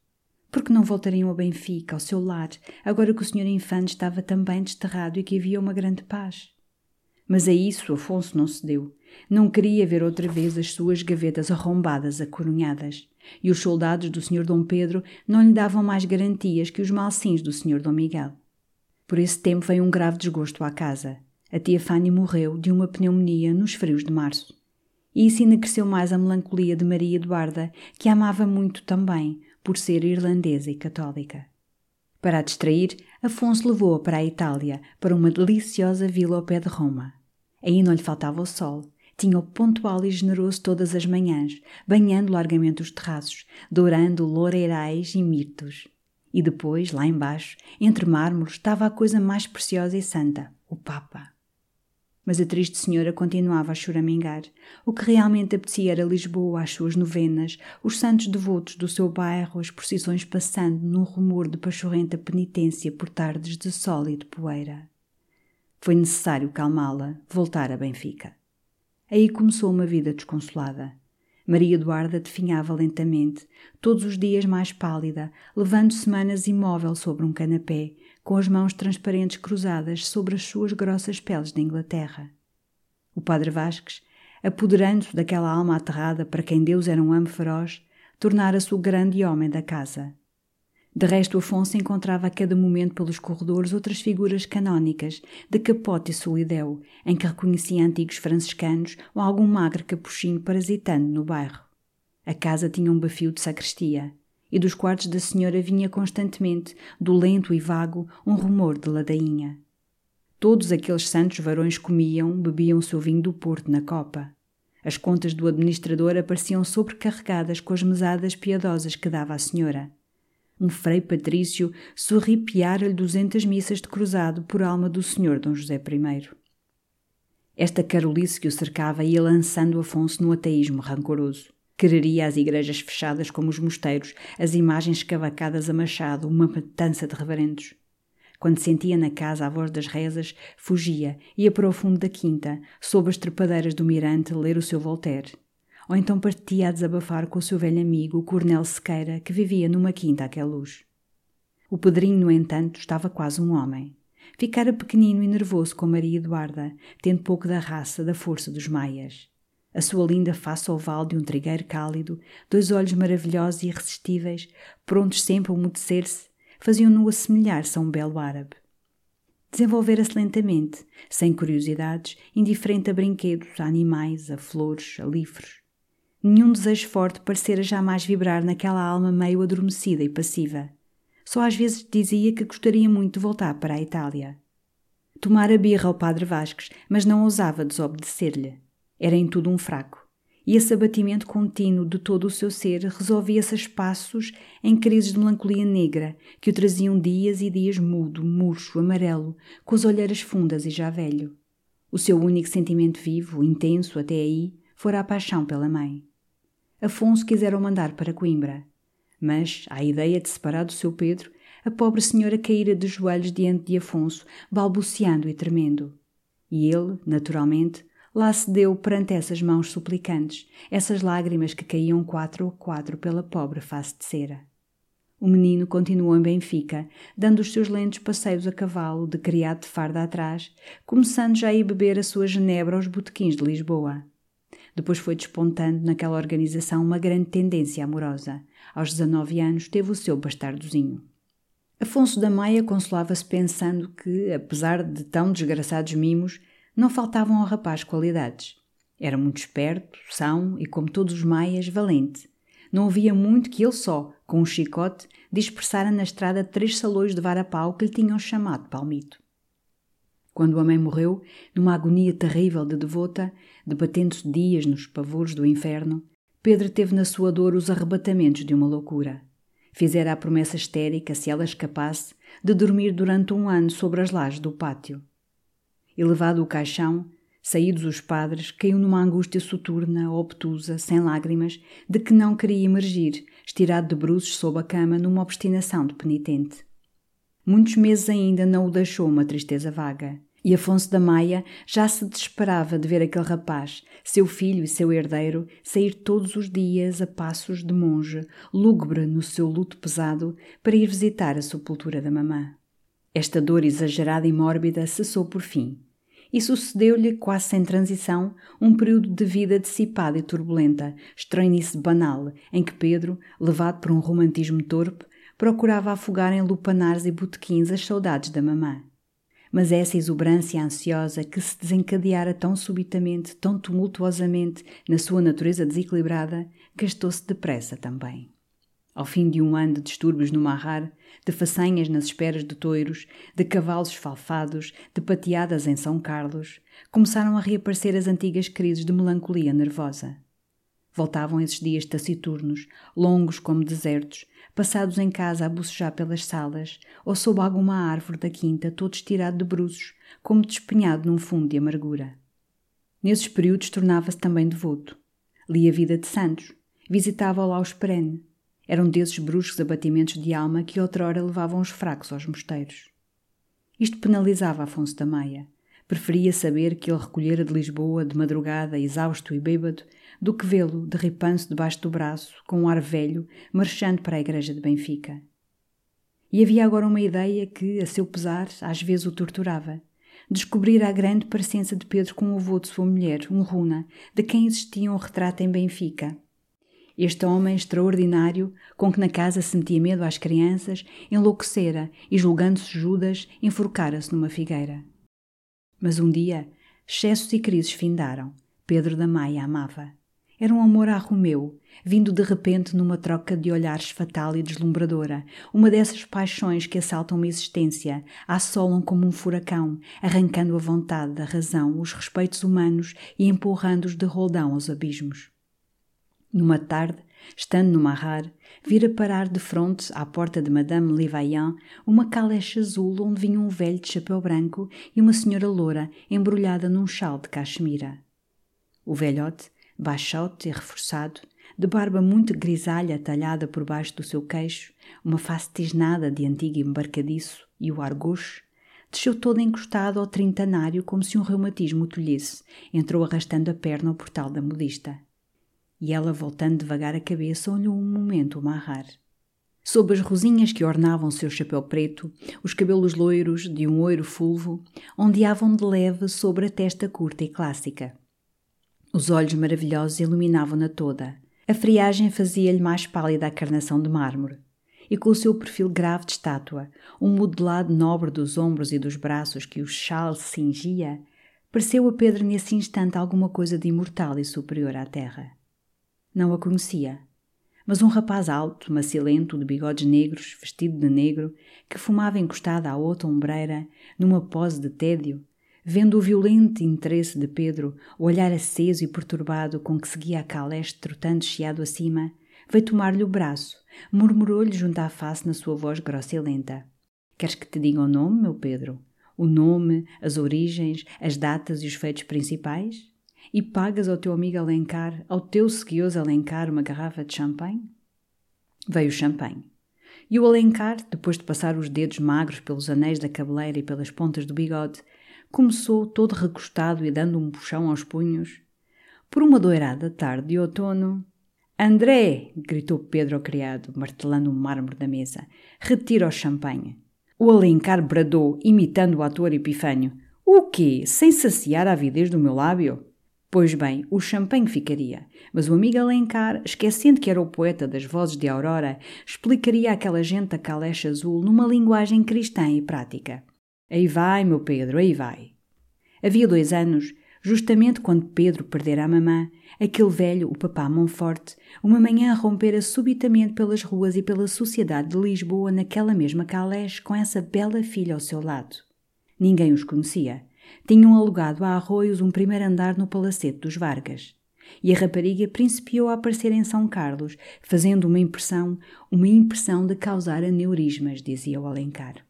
Por que não voltariam a Benfica, ao seu lar, agora que o senhor Infante estava também desterrado e que havia uma grande paz? Mas a isso Afonso não cedeu. Não queria ver outra vez as suas gavetas arrombadas acorunhadas. E os soldados do Sr. Dom Pedro não lhe davam mais garantias que os malsins do Sr. Dom Miguel. Por esse tempo veio um grave desgosto à casa. A tia Fanny morreu de uma pneumonia nos frios de março. E isso ainda cresceu mais a melancolia de Maria Eduarda, que a amava muito também, por ser irlandesa e católica. Para a distrair, Afonso levou-a para a Itália, para uma deliciosa vila ao pé de Roma. Aí não lhe faltava o sol. Tinha-o pontual e generoso todas as manhãs, banhando largamente os terraços, dourando loureirais e mirtos. E depois, lá embaixo, entre mármores, estava a coisa mais preciosa e santa, o Papa. Mas a triste senhora continuava a choramingar. O que realmente apetecia era Lisboa, as suas novenas, os santos devotos do seu bairro, as procissões passando num rumor de pachorrenta penitência por tardes de sol e de poeira. Foi necessário calmá-la, voltar a Benfica. Aí começou uma vida desconsolada. Maria Eduarda definhava lentamente, todos os dias mais pálida, levando semanas imóvel sobre um canapé, com as mãos transparentes cruzadas sobre as suas grossas peles de Inglaterra. O padre Vasques, apoderando-se daquela alma aterrada para quem Deus era um amo feroz, tornara-se o grande homem da casa. De resto, Afonso encontrava a cada momento pelos corredores outras figuras canónicas, de capote e solideu, em que reconhecia antigos franciscanos ou algum magre capuchinho parasitando no bairro. A casa tinha um bafio de sacristia, e dos quartos da senhora vinha constantemente, do lento e vago, um rumor de ladainha. Todos aqueles santos varões comiam, bebiam o seu vinho do Porto na copa. As contas do administrador apareciam sobrecarregadas com as mesadas piedosas que dava a senhora um frei patrício sorripiara-lhe duzentas missas de cruzado por alma do senhor Dom José I. Esta carolice que o cercava ia lançando Afonso no ateísmo rancoroso. Quereria as igrejas fechadas como os mosteiros, as imagens escavacadas a machado, uma matança de reverendos. Quando sentia na casa a voz das rezas, fugia, ia para o fundo da quinta, sob as trepadeiras do mirante, ler o seu Voltaire ou então partia a desabafar com o seu velho amigo, o Coronel Sequeira, que vivia numa quinta àquela luz. O Pedrinho, no entanto, estava quase um homem. Ficara pequenino e nervoso com Maria Eduarda, tendo pouco da raça, da força dos maias. A sua linda face oval de um trigueiro cálido, dois olhos maravilhosos e irresistíveis, prontos sempre a umedecer-se, faziam-no assemelhar-se a um belo árabe. Desenvolvera-se lentamente, sem curiosidades, indiferente a brinquedos, a animais, a flores, a livros. Nenhum desejo forte parecera jamais vibrar naquela alma meio adormecida e passiva. Só às vezes dizia que gostaria muito de voltar para a Itália. Tomara birra ao padre Vasques, mas não ousava desobedecer-lhe. Era em tudo um fraco. E esse abatimento contínuo de todo o seu ser resolvia-se a espaços em crises de melancolia negra que o traziam dias e dias mudo, murcho, amarelo, com as olheiras fundas e já velho. O seu único sentimento vivo, intenso até aí, fora a paixão pela mãe. Afonso quisera o mandar para Coimbra. Mas, à ideia de separar do seu Pedro, a pobre senhora caíra de joelhos diante de Afonso, balbuciando e tremendo. E ele, naturalmente, lá se deu perante essas mãos suplicantes, essas lágrimas que caíam quatro a quatro pela pobre face de cera. O menino continuou em Benfica, dando os seus lentos passeios a cavalo, de criado de farda atrás, começando já a ir beber a sua genebra aos botequins de Lisboa. Depois foi despontando naquela organização uma grande tendência amorosa. Aos 19 anos teve o seu bastardozinho. Afonso da Maia consolava-se pensando que, apesar de tão desgraçados mimos, não faltavam ao rapaz qualidades. Era muito esperto, são e, como todos os maias, valente. Não havia muito que ele só, com um chicote, dispersara na estrada três salões de vara-pau que lhe tinham chamado palmito. Quando a mãe morreu, numa agonia terrível de devota, debatendo-se dias nos pavores do inferno, Pedro teve na sua dor os arrebatamentos de uma loucura. Fizera a promessa histérica, se ela escapasse, de dormir durante um ano sobre as lajes do pátio. Elevado o caixão, saídos os padres, caiu numa angústia soturna, obtusa, sem lágrimas, de que não queria emergir, estirado de bruços sob a cama numa obstinação de penitente. Muitos meses ainda não o deixou uma tristeza vaga. E Afonso da Maia já se desesperava de ver aquele rapaz, seu filho e seu herdeiro, sair todos os dias a passos de monge, lúgubre no seu luto pesado, para ir visitar a sepultura da mamã. Esta dor exagerada e mórbida cessou por fim, e sucedeu-lhe, quase sem transição, um período de vida dissipada e turbulenta, estranhice banal, em que Pedro, levado por um romantismo torpe, procurava afogar em lupanares e botequins as saudades da mamã. Mas essa exuberância ansiosa que se desencadeara tão subitamente, tão tumultuosamente, na sua natureza desequilibrada, gastou-se depressa também. Ao fim de um ano de distúrbios no Marrar, de façanhas nas esperas de toiros, de cavalos esfalfados, de pateadas em São Carlos, começaram a reaparecer as antigas crises de melancolia nervosa. Voltavam esses dias taciturnos, longos como desertos, passados em casa a bocejar pelas salas, ou sob alguma árvore da quinta, todo estirado de bruços, como despenhado num fundo de amargura. Nesses períodos tornava-se também devoto. Lia a vida de santos, visitava o Laus Perene, eram desses bruscos abatimentos de alma que outrora levavam os fracos aos mosteiros. Isto penalizava Afonso da Maia. Preferia saber que ele recolhera de Lisboa de madrugada, exausto e bêbado, do que vê-lo, derripanço debaixo do braço, com um ar velho, marchando para a igreja de Benfica. E havia agora uma ideia que, a seu pesar, às vezes o torturava. Descobrir a grande parecença de Pedro com o avô de sua mulher, um runa, de quem existia um retrato em Benfica, este homem extraordinário, com que na casa sentia medo às crianças, enlouquecera e, julgando-se Judas, enforcara-se numa figueira. Mas um dia, excessos e crises findaram. Pedro da Maia amava. Era um amor a Romeu, vindo de repente numa troca de olhares fatal e deslumbradora, uma dessas paixões que assaltam uma existência, assolam como um furacão, arrancando a vontade, a razão, os respeitos humanos e empurrando-os de roldão aos abismos. Numa tarde, estando no marrar, vira parar de fronte à porta de Madame Levaillant uma caleche azul onde vinha um velho de chapéu branco e uma senhora loura embrulhada num chal de cachemira. O velhote, baixote e reforçado, de barba muito grisalha talhada por baixo do seu queixo, uma face tisnada de antigo embarcadiço e o argoche, desceu todo encostado ao trintanário como se um reumatismo o tolhesse, entrou arrastando a perna ao portal da modista e ela, voltando devagar a cabeça, olhou um momento o marrar. Sob as rosinhas que ornavam seu chapéu preto, os cabelos loiros de um oiro fulvo ondeavam de leve sobre a testa curta e clássica. Os olhos maravilhosos iluminavam-na toda. A friagem fazia-lhe mais pálida a carnação de mármore. E com o seu perfil grave de estátua, um modelado nobre dos ombros e dos braços que o chal cingia, pareceu a Pedro nesse instante alguma coisa de imortal e superior à terra. Não a conhecia, mas um rapaz alto, macilento, de bigodes negros, vestido de negro, que fumava encostado à outra ombreira, numa pose de tédio, vendo o violento interesse de Pedro, o olhar aceso e perturbado com que seguia a caleste trotando chiado acima, veio tomar-lhe o braço, murmurou-lhe junto à face na sua voz grossa e lenta. Queres que te diga o nome, meu Pedro? O nome, as origens, as datas e os feitos principais? e pagas ao teu amigo Alencar, ao teu seguioso Alencar, uma garrafa de champanhe? Veio o champanhe. E o Alencar, depois de passar os dedos magros pelos anéis da cabeleira e pelas pontas do bigode, começou todo recostado e dando um puxão aos punhos. Por uma doirada tarde de outono. André! gritou Pedro ao criado, martelando o mármore da mesa. Retira o champanhe. O Alencar bradou, imitando o ator Epifânio. O quê? Sem saciar a avidez do meu lábio? Pois bem, o champanhe ficaria, mas o amigo Alencar, esquecendo que era o poeta das vozes de Aurora, explicaria àquela gente a caleche azul numa linguagem cristã e prática. Aí vai, meu Pedro, aí vai. Havia dois anos, justamente quando Pedro perdera a mamã, aquele velho, o papá Monforte, uma manhã rompera subitamente pelas ruas e pela sociedade de Lisboa naquela mesma caleche com essa bela filha ao seu lado. Ninguém os conhecia tinham alugado a Arroios um primeiro andar no Palacete dos Vargas. E a rapariga principiou a aparecer em São Carlos, fazendo uma impressão, uma impressão de causar aneurismas, dizia o Alencar.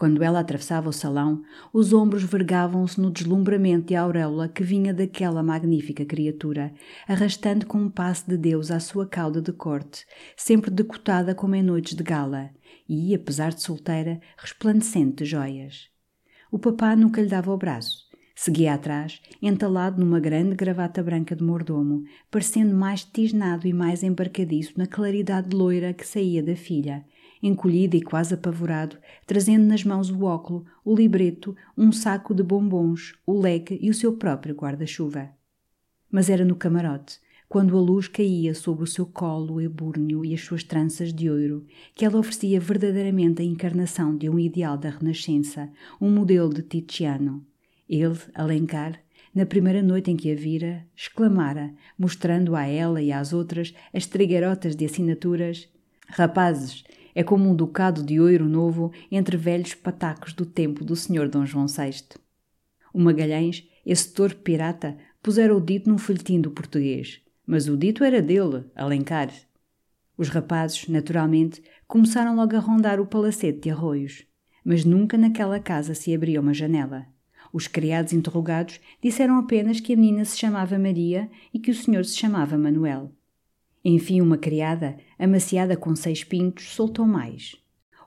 Quando ela atravessava o salão, os ombros vergavam-se no deslumbramento de auréola que vinha daquela magnífica criatura, arrastando com um passo de Deus à sua cauda de corte, sempre decotada como em noites de gala, e, apesar de solteira, resplandecente de joias. O papá nunca lhe dava o braço. Seguia atrás, entalado numa grande gravata branca de mordomo, parecendo mais tisnado e mais embarcadiço na claridade loira que saía da filha, encolhido e quase apavorado, trazendo nas mãos o óculo, o libreto, um saco de bombons, o leque e o seu próprio guarda-chuva. Mas era no camarote, quando a luz caía sobre o seu colo ebúrneo e as suas tranças de ouro, que ela oferecia verdadeiramente a encarnação de um ideal da Renascença, um modelo de Titiano. Ele, Alencar, na primeira noite em que a vira, exclamara, mostrando a ela e às outras as trigueirotas de assinaturas: Rapazes, é como um ducado de ouro novo entre velhos patacos do tempo do senhor Dom João VI. O Magalhães, esse torpe pirata, pusera o dito num folhetim do português, mas o dito era dele, Alencar. Os rapazes, naturalmente, começaram logo a rondar o palacete de arroios, mas nunca naquela casa se abria uma janela. Os criados interrogados disseram apenas que a menina se chamava Maria e que o senhor se chamava Manuel. Enfim, uma criada, amaciada com seis pintos, soltou mais.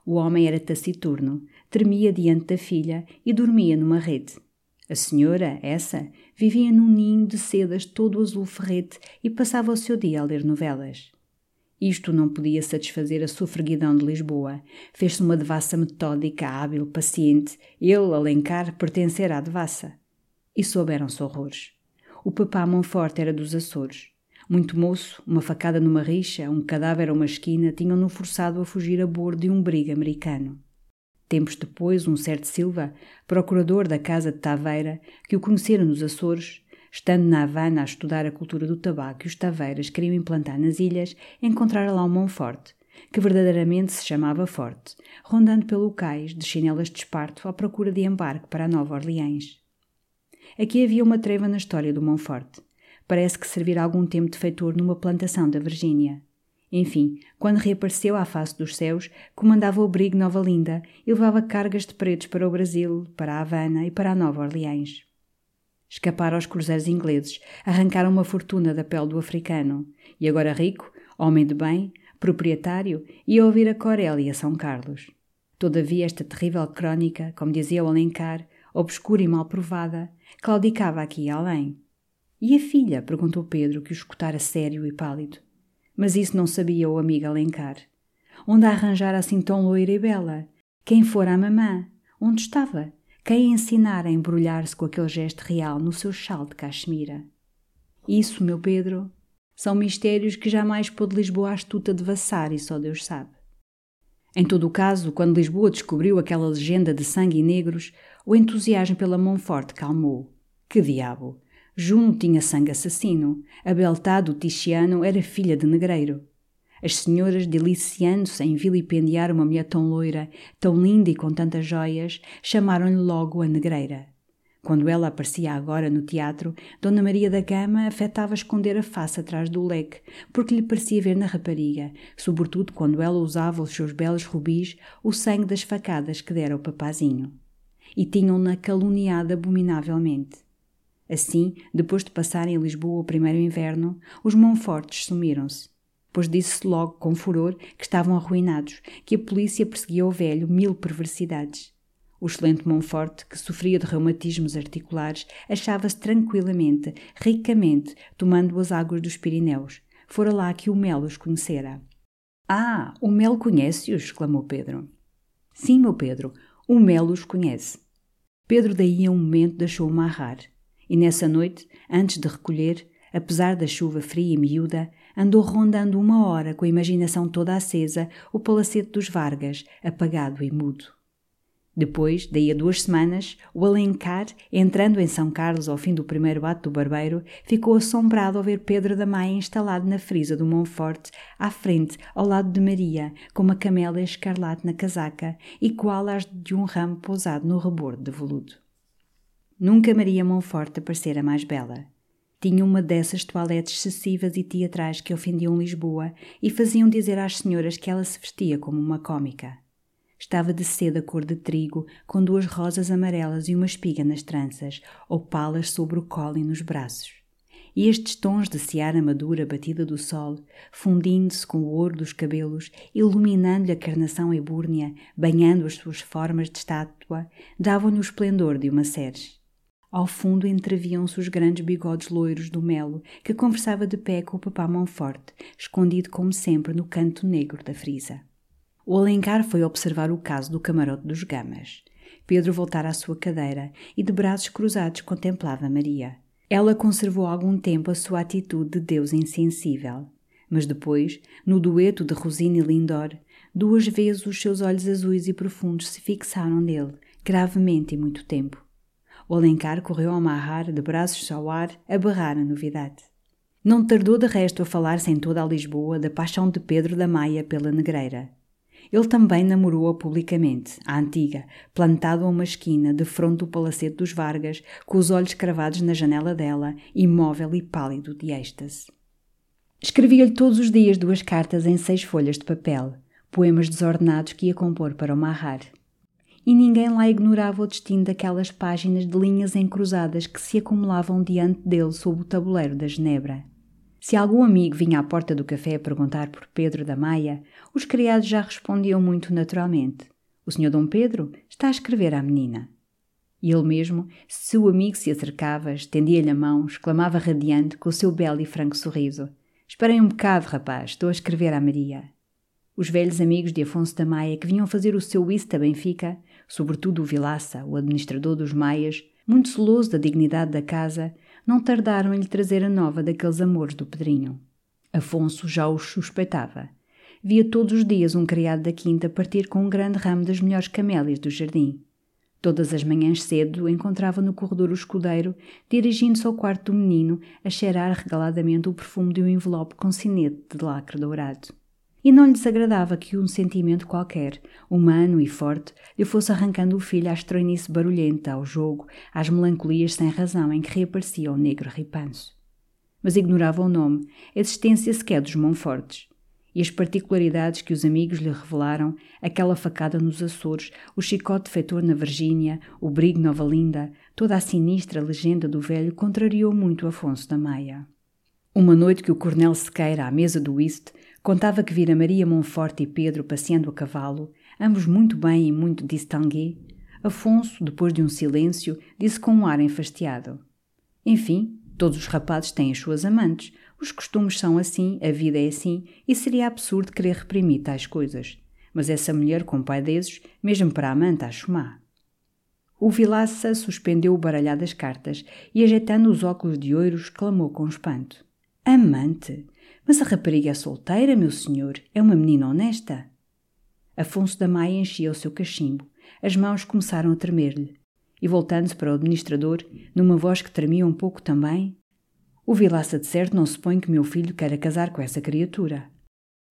O homem era taciturno, tremia diante da filha e dormia numa rede. A senhora, essa, vivia num ninho de sedas todo azul ferrete e passava o seu dia a ler novelas. Isto não podia satisfazer a sofreguidão de Lisboa. Fez-se uma devassa metódica, hábil, paciente. Ele, Alencar, pertencer à devassa. E souberam-se horrores. O papá Monforte era dos Açores. Muito moço, uma facada numa rixa, um cadáver a uma esquina, tinham-no forçado a fugir a bordo de um briga americano. Tempos depois, um certo Silva, procurador da Casa de Taveira, que o conhecera nos Açores, Estando na Havana a estudar a cultura do tabaco e os taveiras queriam implantar nas ilhas, encontrara lá um Monforte, que verdadeiramente se chamava Forte, rondando pelo cais de chinelas de esparto à procura de embarque para Nova Orleans. Aqui havia uma treva na história do Monforte. Parece que servira algum tempo de feitor numa plantação da Virgínia. Enfim, quando reapareceu à face dos céus, comandava o Brigue Nova Linda e levava cargas de pretos para o Brasil, para a Havana e para a Nova Orleans. Escapara aos cruzeiros ingleses, arrancaram uma fortuna da pele do africano, e agora rico, homem de bem, proprietário, ia ouvir a Corélia São Carlos. Todavia, esta terrível crónica, como dizia o Alencar, obscura e mal provada, claudicava aqui e além. E a filha? perguntou Pedro, que o escutara sério e pálido. Mas isso não sabia o amigo Alencar. Onde a arranjar assim tão loira e bela? Quem fora a mamã? Onde estava? Quem ensinara a embrulhar-se com aquele gesto real no seu chal de cachemira? Isso, meu Pedro, são mistérios que jamais pôde Lisboa astuta devassar e só Deus sabe. Em todo o caso, quando Lisboa descobriu aquela legenda de sangue e negros, o entusiasmo pela Monforte calmou. Que diabo! Juno tinha sangue assassino. A beltade do Ticiano era filha de negreiro. As senhoras, deliciando-se em vilipendiar uma mulher tão loira, tão linda e com tantas joias, chamaram-lhe logo a negreira. Quando ela aparecia agora no teatro, Dona Maria da Gama afetava esconder a face atrás do leque, porque lhe parecia ver na rapariga, sobretudo quando ela usava os seus belos rubis, o sangue das facadas que dera ao papazinho. E tinham-na caluniado abominavelmente. Assim, depois de passarem em Lisboa o primeiro inverno, os Monfortes sumiram-se pois disse logo com furor que estavam arruinados, que a polícia perseguia o velho mil perversidades. O excelente Monforte, que sofria de reumatismos articulares, achava-se tranquilamente, ricamente, tomando as águas dos Pirineus. Fora lá que o Mel os conhecera. Ah, o Mel conhece-os! exclamou Pedro. Sim, meu Pedro, o Mel os conhece. Pedro daí a um momento deixou-o amarrar, e nessa noite, antes de recolher, apesar da chuva fria e miúda, andou rondando uma hora com a imaginação toda acesa o palacete dos Vargas, apagado e mudo. Depois, daí a duas semanas, o Alencar, entrando em São Carlos ao fim do primeiro ato do barbeiro, ficou assombrado ao ver Pedro da Maia instalado na frisa do Monforte, à frente, ao lado de Maria, com uma camélia escarlate na casaca, igual às de um ramo pousado no rebordo de veludo. Nunca Maria Monforte aparecera mais bela. Tinha uma dessas toaletes excessivas e teatrais que ofendiam Lisboa e faziam dizer às senhoras que ela se vestia como uma cômica. Estava de seda cor de trigo, com duas rosas amarelas e uma espiga nas tranças, opalas sobre o colo e nos braços. E estes tons de seara madura batida do sol, fundindo-se com o ouro dos cabelos, iluminando-lhe a carnação ebúrnea, banhando as suas formas de estátua, davam-lhe o esplendor de uma serge. Ao fundo entreviam-se os grandes bigodes loiros do Melo, que conversava de pé com o papá Monforte, escondido como sempre no canto negro da frisa. O Alencar foi observar o caso do camarote dos Gamas. Pedro voltara à sua cadeira e, de braços cruzados, contemplava Maria. Ela conservou algum tempo a sua atitude de Deus insensível. Mas depois, no dueto de Rosina e Lindor, duas vezes os seus olhos azuis e profundos se fixaram nele, gravemente e muito tempo. O Alencar correu a amarrar, de braços ao ar, a berrar a novidade. Não tardou de resto a falar-se em toda a Lisboa da paixão de Pedro da Maia pela negreira. Ele também namorou-a publicamente, a antiga, plantado a uma esquina, de fronte do palacete dos Vargas, com os olhos cravados na janela dela, imóvel e pálido de êxtase. Escrevia-lhe todos os dias duas cartas em seis folhas de papel, poemas desordenados que ia compor para o marrar. E ninguém lá ignorava o destino daquelas páginas de linhas encruzadas que se acumulavam diante dele sob o tabuleiro da Genebra. Se algum amigo vinha à porta do café perguntar por Pedro da Maia, os criados já respondiam muito naturalmente: O senhor Dom Pedro está a escrever à menina. E ele mesmo, se o amigo se acercava, estendia-lhe a mão, exclamava radiante com o seu belo e franco sorriso: Esperem um bocado, rapaz, estou a escrever à Maria. Os velhos amigos de Afonso da Maia que vinham fazer o seu whist a Benfica, sobretudo o Vilaça, o administrador dos Maias, muito celoso da dignidade da casa, não tardaram em lhe trazer a nova daqueles amores do Pedrinho. Afonso já os suspeitava. Via todos os dias um criado da quinta partir com um grande ramo das melhores camélias do jardim. Todas as manhãs cedo encontrava no corredor o escudeiro, dirigindo-se ao quarto do menino a cheirar regaladamente o perfume de um envelope com sinete de lacre dourado e não lhe desagradava que um sentimento qualquer, humano e forte, lhe fosse arrancando o filho à estranhice barulhenta, ao jogo, às melancolias sem razão em que reaparecia o negro ripanço. Mas ignorava o nome, a existência sequer dos Monfortes, e as particularidades que os amigos lhe revelaram, aquela facada nos Açores, o chicote feitor na Virgínia, o brigo Nova Linda, toda a sinistra legenda do velho contrariou muito Afonso da Maia. Uma noite que o coronel Sequeira, à mesa do whist, Contava que vira Maria Monforte e Pedro passeando a cavalo, ambos muito bem e muito distingués. Afonso, depois de um silêncio, disse com um ar enfastiado: Enfim, todos os rapazes têm as suas amantes. Os costumes são assim, a vida é assim, e seria absurdo querer reprimir tais coisas. Mas essa mulher com pai desses, mesmo para a amante, acho má. O Vilaça suspendeu o baralhar das cartas e, ajeitando os óculos de ouro, exclamou com espanto: Amante! Mas a rapariga é solteira, meu senhor, é uma menina honesta. Afonso da Maia enchia o seu cachimbo. As mãos começaram a tremer-lhe. E voltando-se para o administrador, numa voz que tremia um pouco também, o Vilaça de certo não supõe que meu filho queira casar com essa criatura.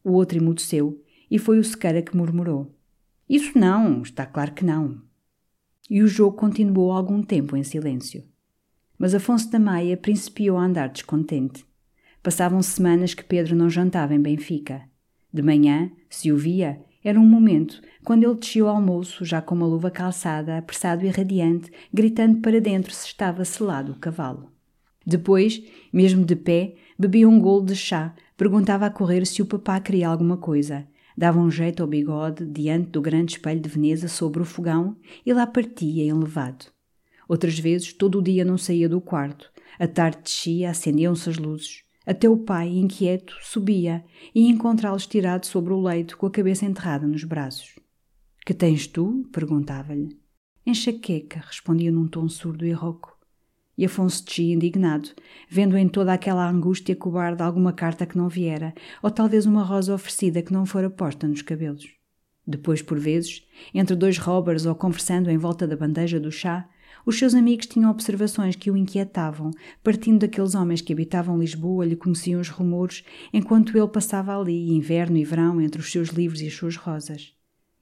O outro emudeceu e foi o Sequeira que murmurou. Isso não, está claro que não. E o jogo continuou algum tempo em silêncio. Mas Afonso da Maia principiou a andar descontente. Passavam semanas que Pedro não jantava em Benfica. De manhã, se o via, era um momento, quando ele descia ao almoço, já com uma luva calçada, apressado e radiante, gritando para dentro se estava selado o cavalo. Depois, mesmo de pé, bebia um golo de chá, perguntava a correr se o papá queria alguma coisa, dava um jeito ao bigode diante do grande espelho de Veneza sobre o fogão e lá partia enlevado. Outras vezes, todo o dia não saía do quarto. A tarde descia, acendiam-se as luzes. Até o pai, inquieto, subia e encontrá-los tirado sobre o leito com a cabeça enterrada nos braços. Que tens tu? perguntava-lhe. Enxaqueca, respondia num tom surdo e rouco. E Afonso descia indignado, vendo em toda aquela angústia cobarde alguma carta que não viera, ou talvez uma rosa oferecida que não fora posta nos cabelos. Depois, por vezes, entre dois robbers ou conversando em volta da bandeja do chá, os seus amigos tinham observações que o inquietavam, partindo daqueles homens que habitavam Lisboa lhe conheciam os rumores, enquanto ele passava ali, inverno e verão, entre os seus livros e as suas rosas.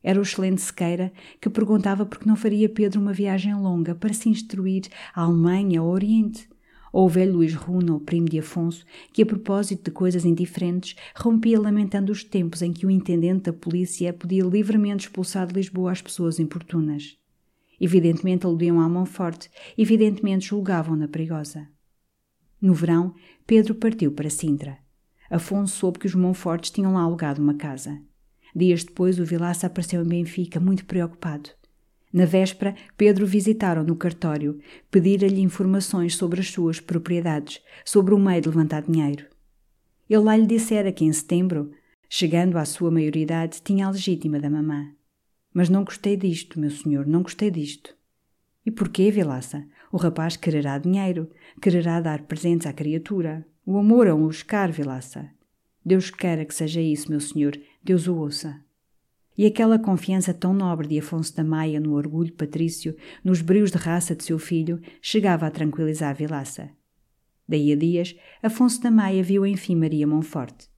Era o excelente Sequeira que perguntava por que não faria Pedro uma viagem longa para se instruir à Alemanha ou ao Oriente. Ou o velho Luís Runa, o primo de Afonso, que a propósito de coisas indiferentes rompia lamentando os tempos em que o intendente da polícia podia livremente expulsar de Lisboa as pessoas importunas. Evidentemente aludiam à mão forte, evidentemente julgavam-na perigosa. No verão, Pedro partiu para Sintra. Afonso soube que os Monfortes tinham lá alugado uma casa. Dias depois, o Vilaça apareceu em Benfica, muito preocupado. Na véspera, Pedro visitaram no cartório, pedir-lhe informações sobre as suas propriedades, sobre o meio de levantar dinheiro. Ele lá lhe dissera que em setembro Chegando à sua maioridade, tinha a legítima da mamã. Mas não gostei disto, meu senhor, não gostei disto. E porquê, Vilaça? O rapaz quererá dinheiro, quererá dar presentes à criatura. O amor é um luscar, Vilaça. Deus queira que seja isso, meu senhor, Deus o ouça. E aquela confiança tão nobre de Afonso da Maia no orgulho patrício, nos brios de raça de seu filho, chegava a tranquilizar Vilaça. Daí a dias, Afonso da Maia viu enfim Maria Monforte.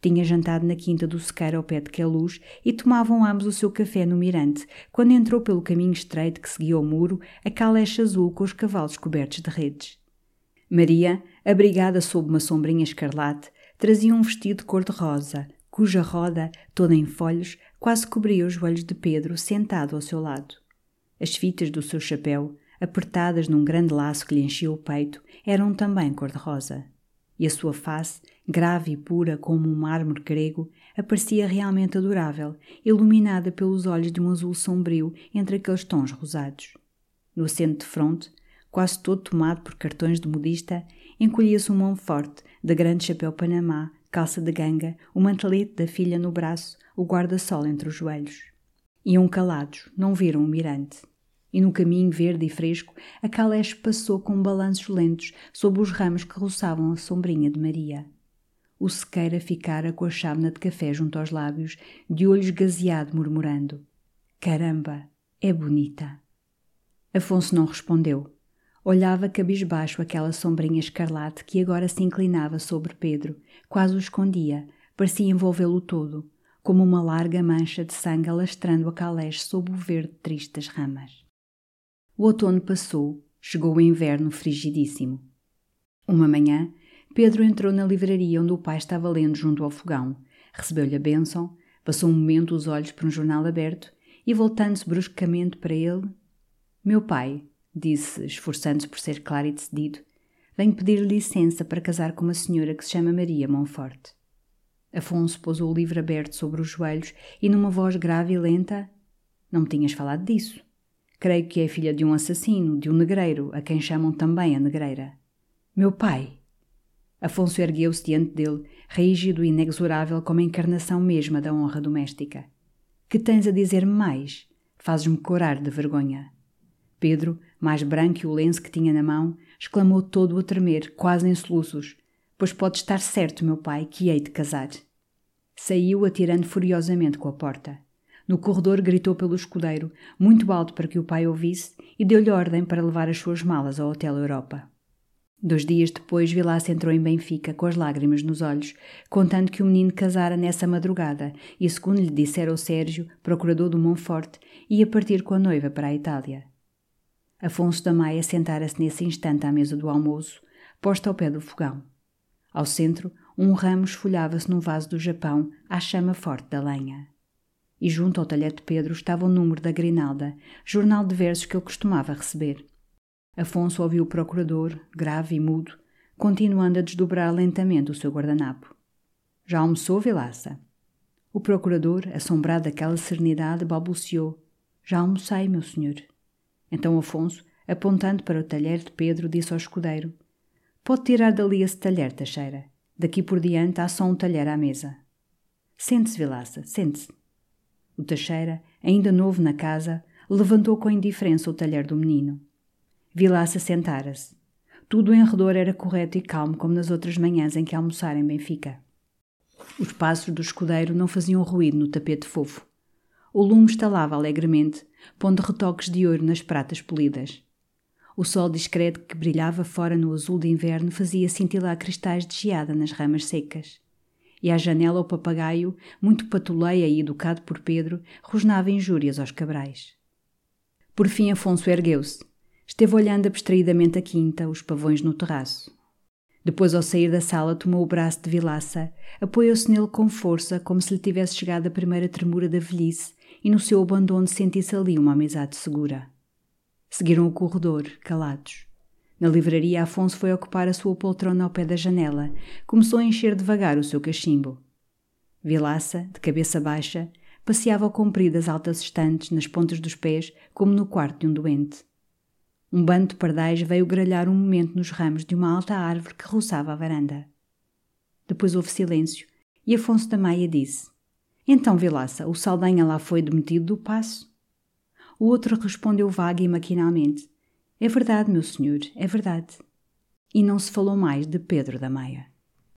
Tinha jantado na quinta do sequeiro ao pé de Queluz e tomavam ambos o seu café no mirante, quando entrou pelo caminho estreito que seguia o muro a caleche azul com os cavalos cobertos de redes. Maria, abrigada sob uma sombrinha escarlate, trazia um vestido cor-de-rosa, cuja roda, toda em folhos, quase cobria os joelhos de Pedro sentado ao seu lado. As fitas do seu chapéu, apertadas num grande laço que lhe enchia o peito, eram também cor-de-rosa e a sua face, grave e pura como um mármore grego, aparecia realmente adorável, iluminada pelos olhos de um azul sombrio entre aqueles tons rosados. No assento de fronte, quase todo tomado por cartões de modista, encolhia-se um mão forte, de grande chapéu panamá, calça de ganga, o mantelete da filha no braço, o guarda-sol entre os joelhos. Iam calados, não viram o mirante e no caminho verde e fresco a caleche passou com balanços lentos sob os ramos que roçavam a sombrinha de Maria. O sequeira ficara com a chávena de café junto aos lábios, de olho esgazeado, murmurando: Caramba, é bonita. Afonso não respondeu. Olhava cabisbaixo aquela sombrinha escarlate que agora se inclinava sobre Pedro, quase o escondia, parecia envolvê-lo todo, como uma larga mancha de sangue alastrando a caleche sob o verde triste das ramas. O outono passou, chegou o inverno frigidíssimo. Uma manhã, Pedro entrou na livraria onde o pai estava lendo junto ao fogão, recebeu-lhe a bênção, passou um momento os olhos para um jornal aberto e, voltando-se bruscamente para ele, Meu pai, disse, esforçando-se por ser claro e decidido, venho pedir licença para casar com uma senhora que se chama Maria Monforte. Afonso pôs o livro aberto sobre os joelhos e, numa voz grave e lenta, Não me tinhas falado disso. Creio que é filha de um assassino, de um negreiro, a quem chamam também a negreira. Meu pai! Afonso ergueu-se diante dele, rígido e inexorável como a encarnação mesma da honra doméstica. Que tens a dizer-me mais? Fazes-me corar de vergonha. Pedro, mais branco que o lenço que tinha na mão, exclamou todo a tremer, quase em soluços. Pois pode estar certo, meu pai, que hei de casar. Saiu atirando furiosamente com a porta. No corredor gritou pelo escudeiro, muito alto para que o pai ouvisse, e deu-lhe ordem para levar as suas malas ao Hotel Europa. Dois dias depois, Vilaça entrou em Benfica com as lágrimas nos olhos, contando que o menino casara nessa madrugada e, segundo lhe dissera o Sérgio, procurador do Monforte, ia partir com a noiva para a Itália. Afonso da Maia sentara-se nesse instante à mesa do almoço, posta ao pé do fogão. Ao centro, um ramo esfolhava-se num vaso do Japão à chama forte da lenha e junto ao talher de Pedro estava o número da Grinalda, jornal de versos que ele costumava receber. Afonso ouviu o procurador, grave e mudo, continuando a desdobrar lentamente o seu guardanapo. Já almoçou, Vilaça? O procurador, assombrado daquela serenidade, balbuciou: Já almocei, meu senhor. Então Afonso, apontando para o talher de Pedro, disse ao escudeiro: Pode tirar dali esse talher, Teixeira. Daqui por diante há só um talher à mesa. Sente-se, Vilaça, sente-se. O Teixeira, ainda novo na casa, levantou com indiferença o talher do menino. Vilaça sentara-se. Tudo em redor era correto e calmo como nas outras manhãs em que almoçara em Benfica. Os passos do escudeiro não faziam ruído no tapete fofo. O lume estalava alegremente, pondo retoques de ouro nas pratas polidas. O sol discreto que brilhava fora no azul de inverno fazia cintilar cristais de geada nas ramas secas e à janela o papagaio, muito patuleia e educado por Pedro, rosnava injúrias aos cabrais. Por fim Afonso ergueu-se. Esteve olhando abstraidamente a quinta, os pavões no terraço. Depois, ao sair da sala, tomou o braço de Vilaça, apoiou-se nele com força, como se lhe tivesse chegado a primeira tremura da velhice, e no seu abandono sentisse ali uma amizade segura. Seguiram o corredor, calados. Na livraria, Afonso foi ocupar a sua poltrona ao pé da janela. Começou a encher devagar o seu cachimbo. Vilaça, de cabeça baixa, passeava ao comprido das altas estantes, nas pontas dos pés, como no quarto de um doente. Um bando de pardais veio gralhar um momento nos ramos de uma alta árvore que roçava a varanda. Depois houve silêncio E Afonso da Maia disse: Então, Vilaça, o Saldanha lá foi demitido do passo? O outro respondeu vaga e maquinalmente: É verdade, meu senhor, é verdade. E não se falou mais de Pedro da Maia.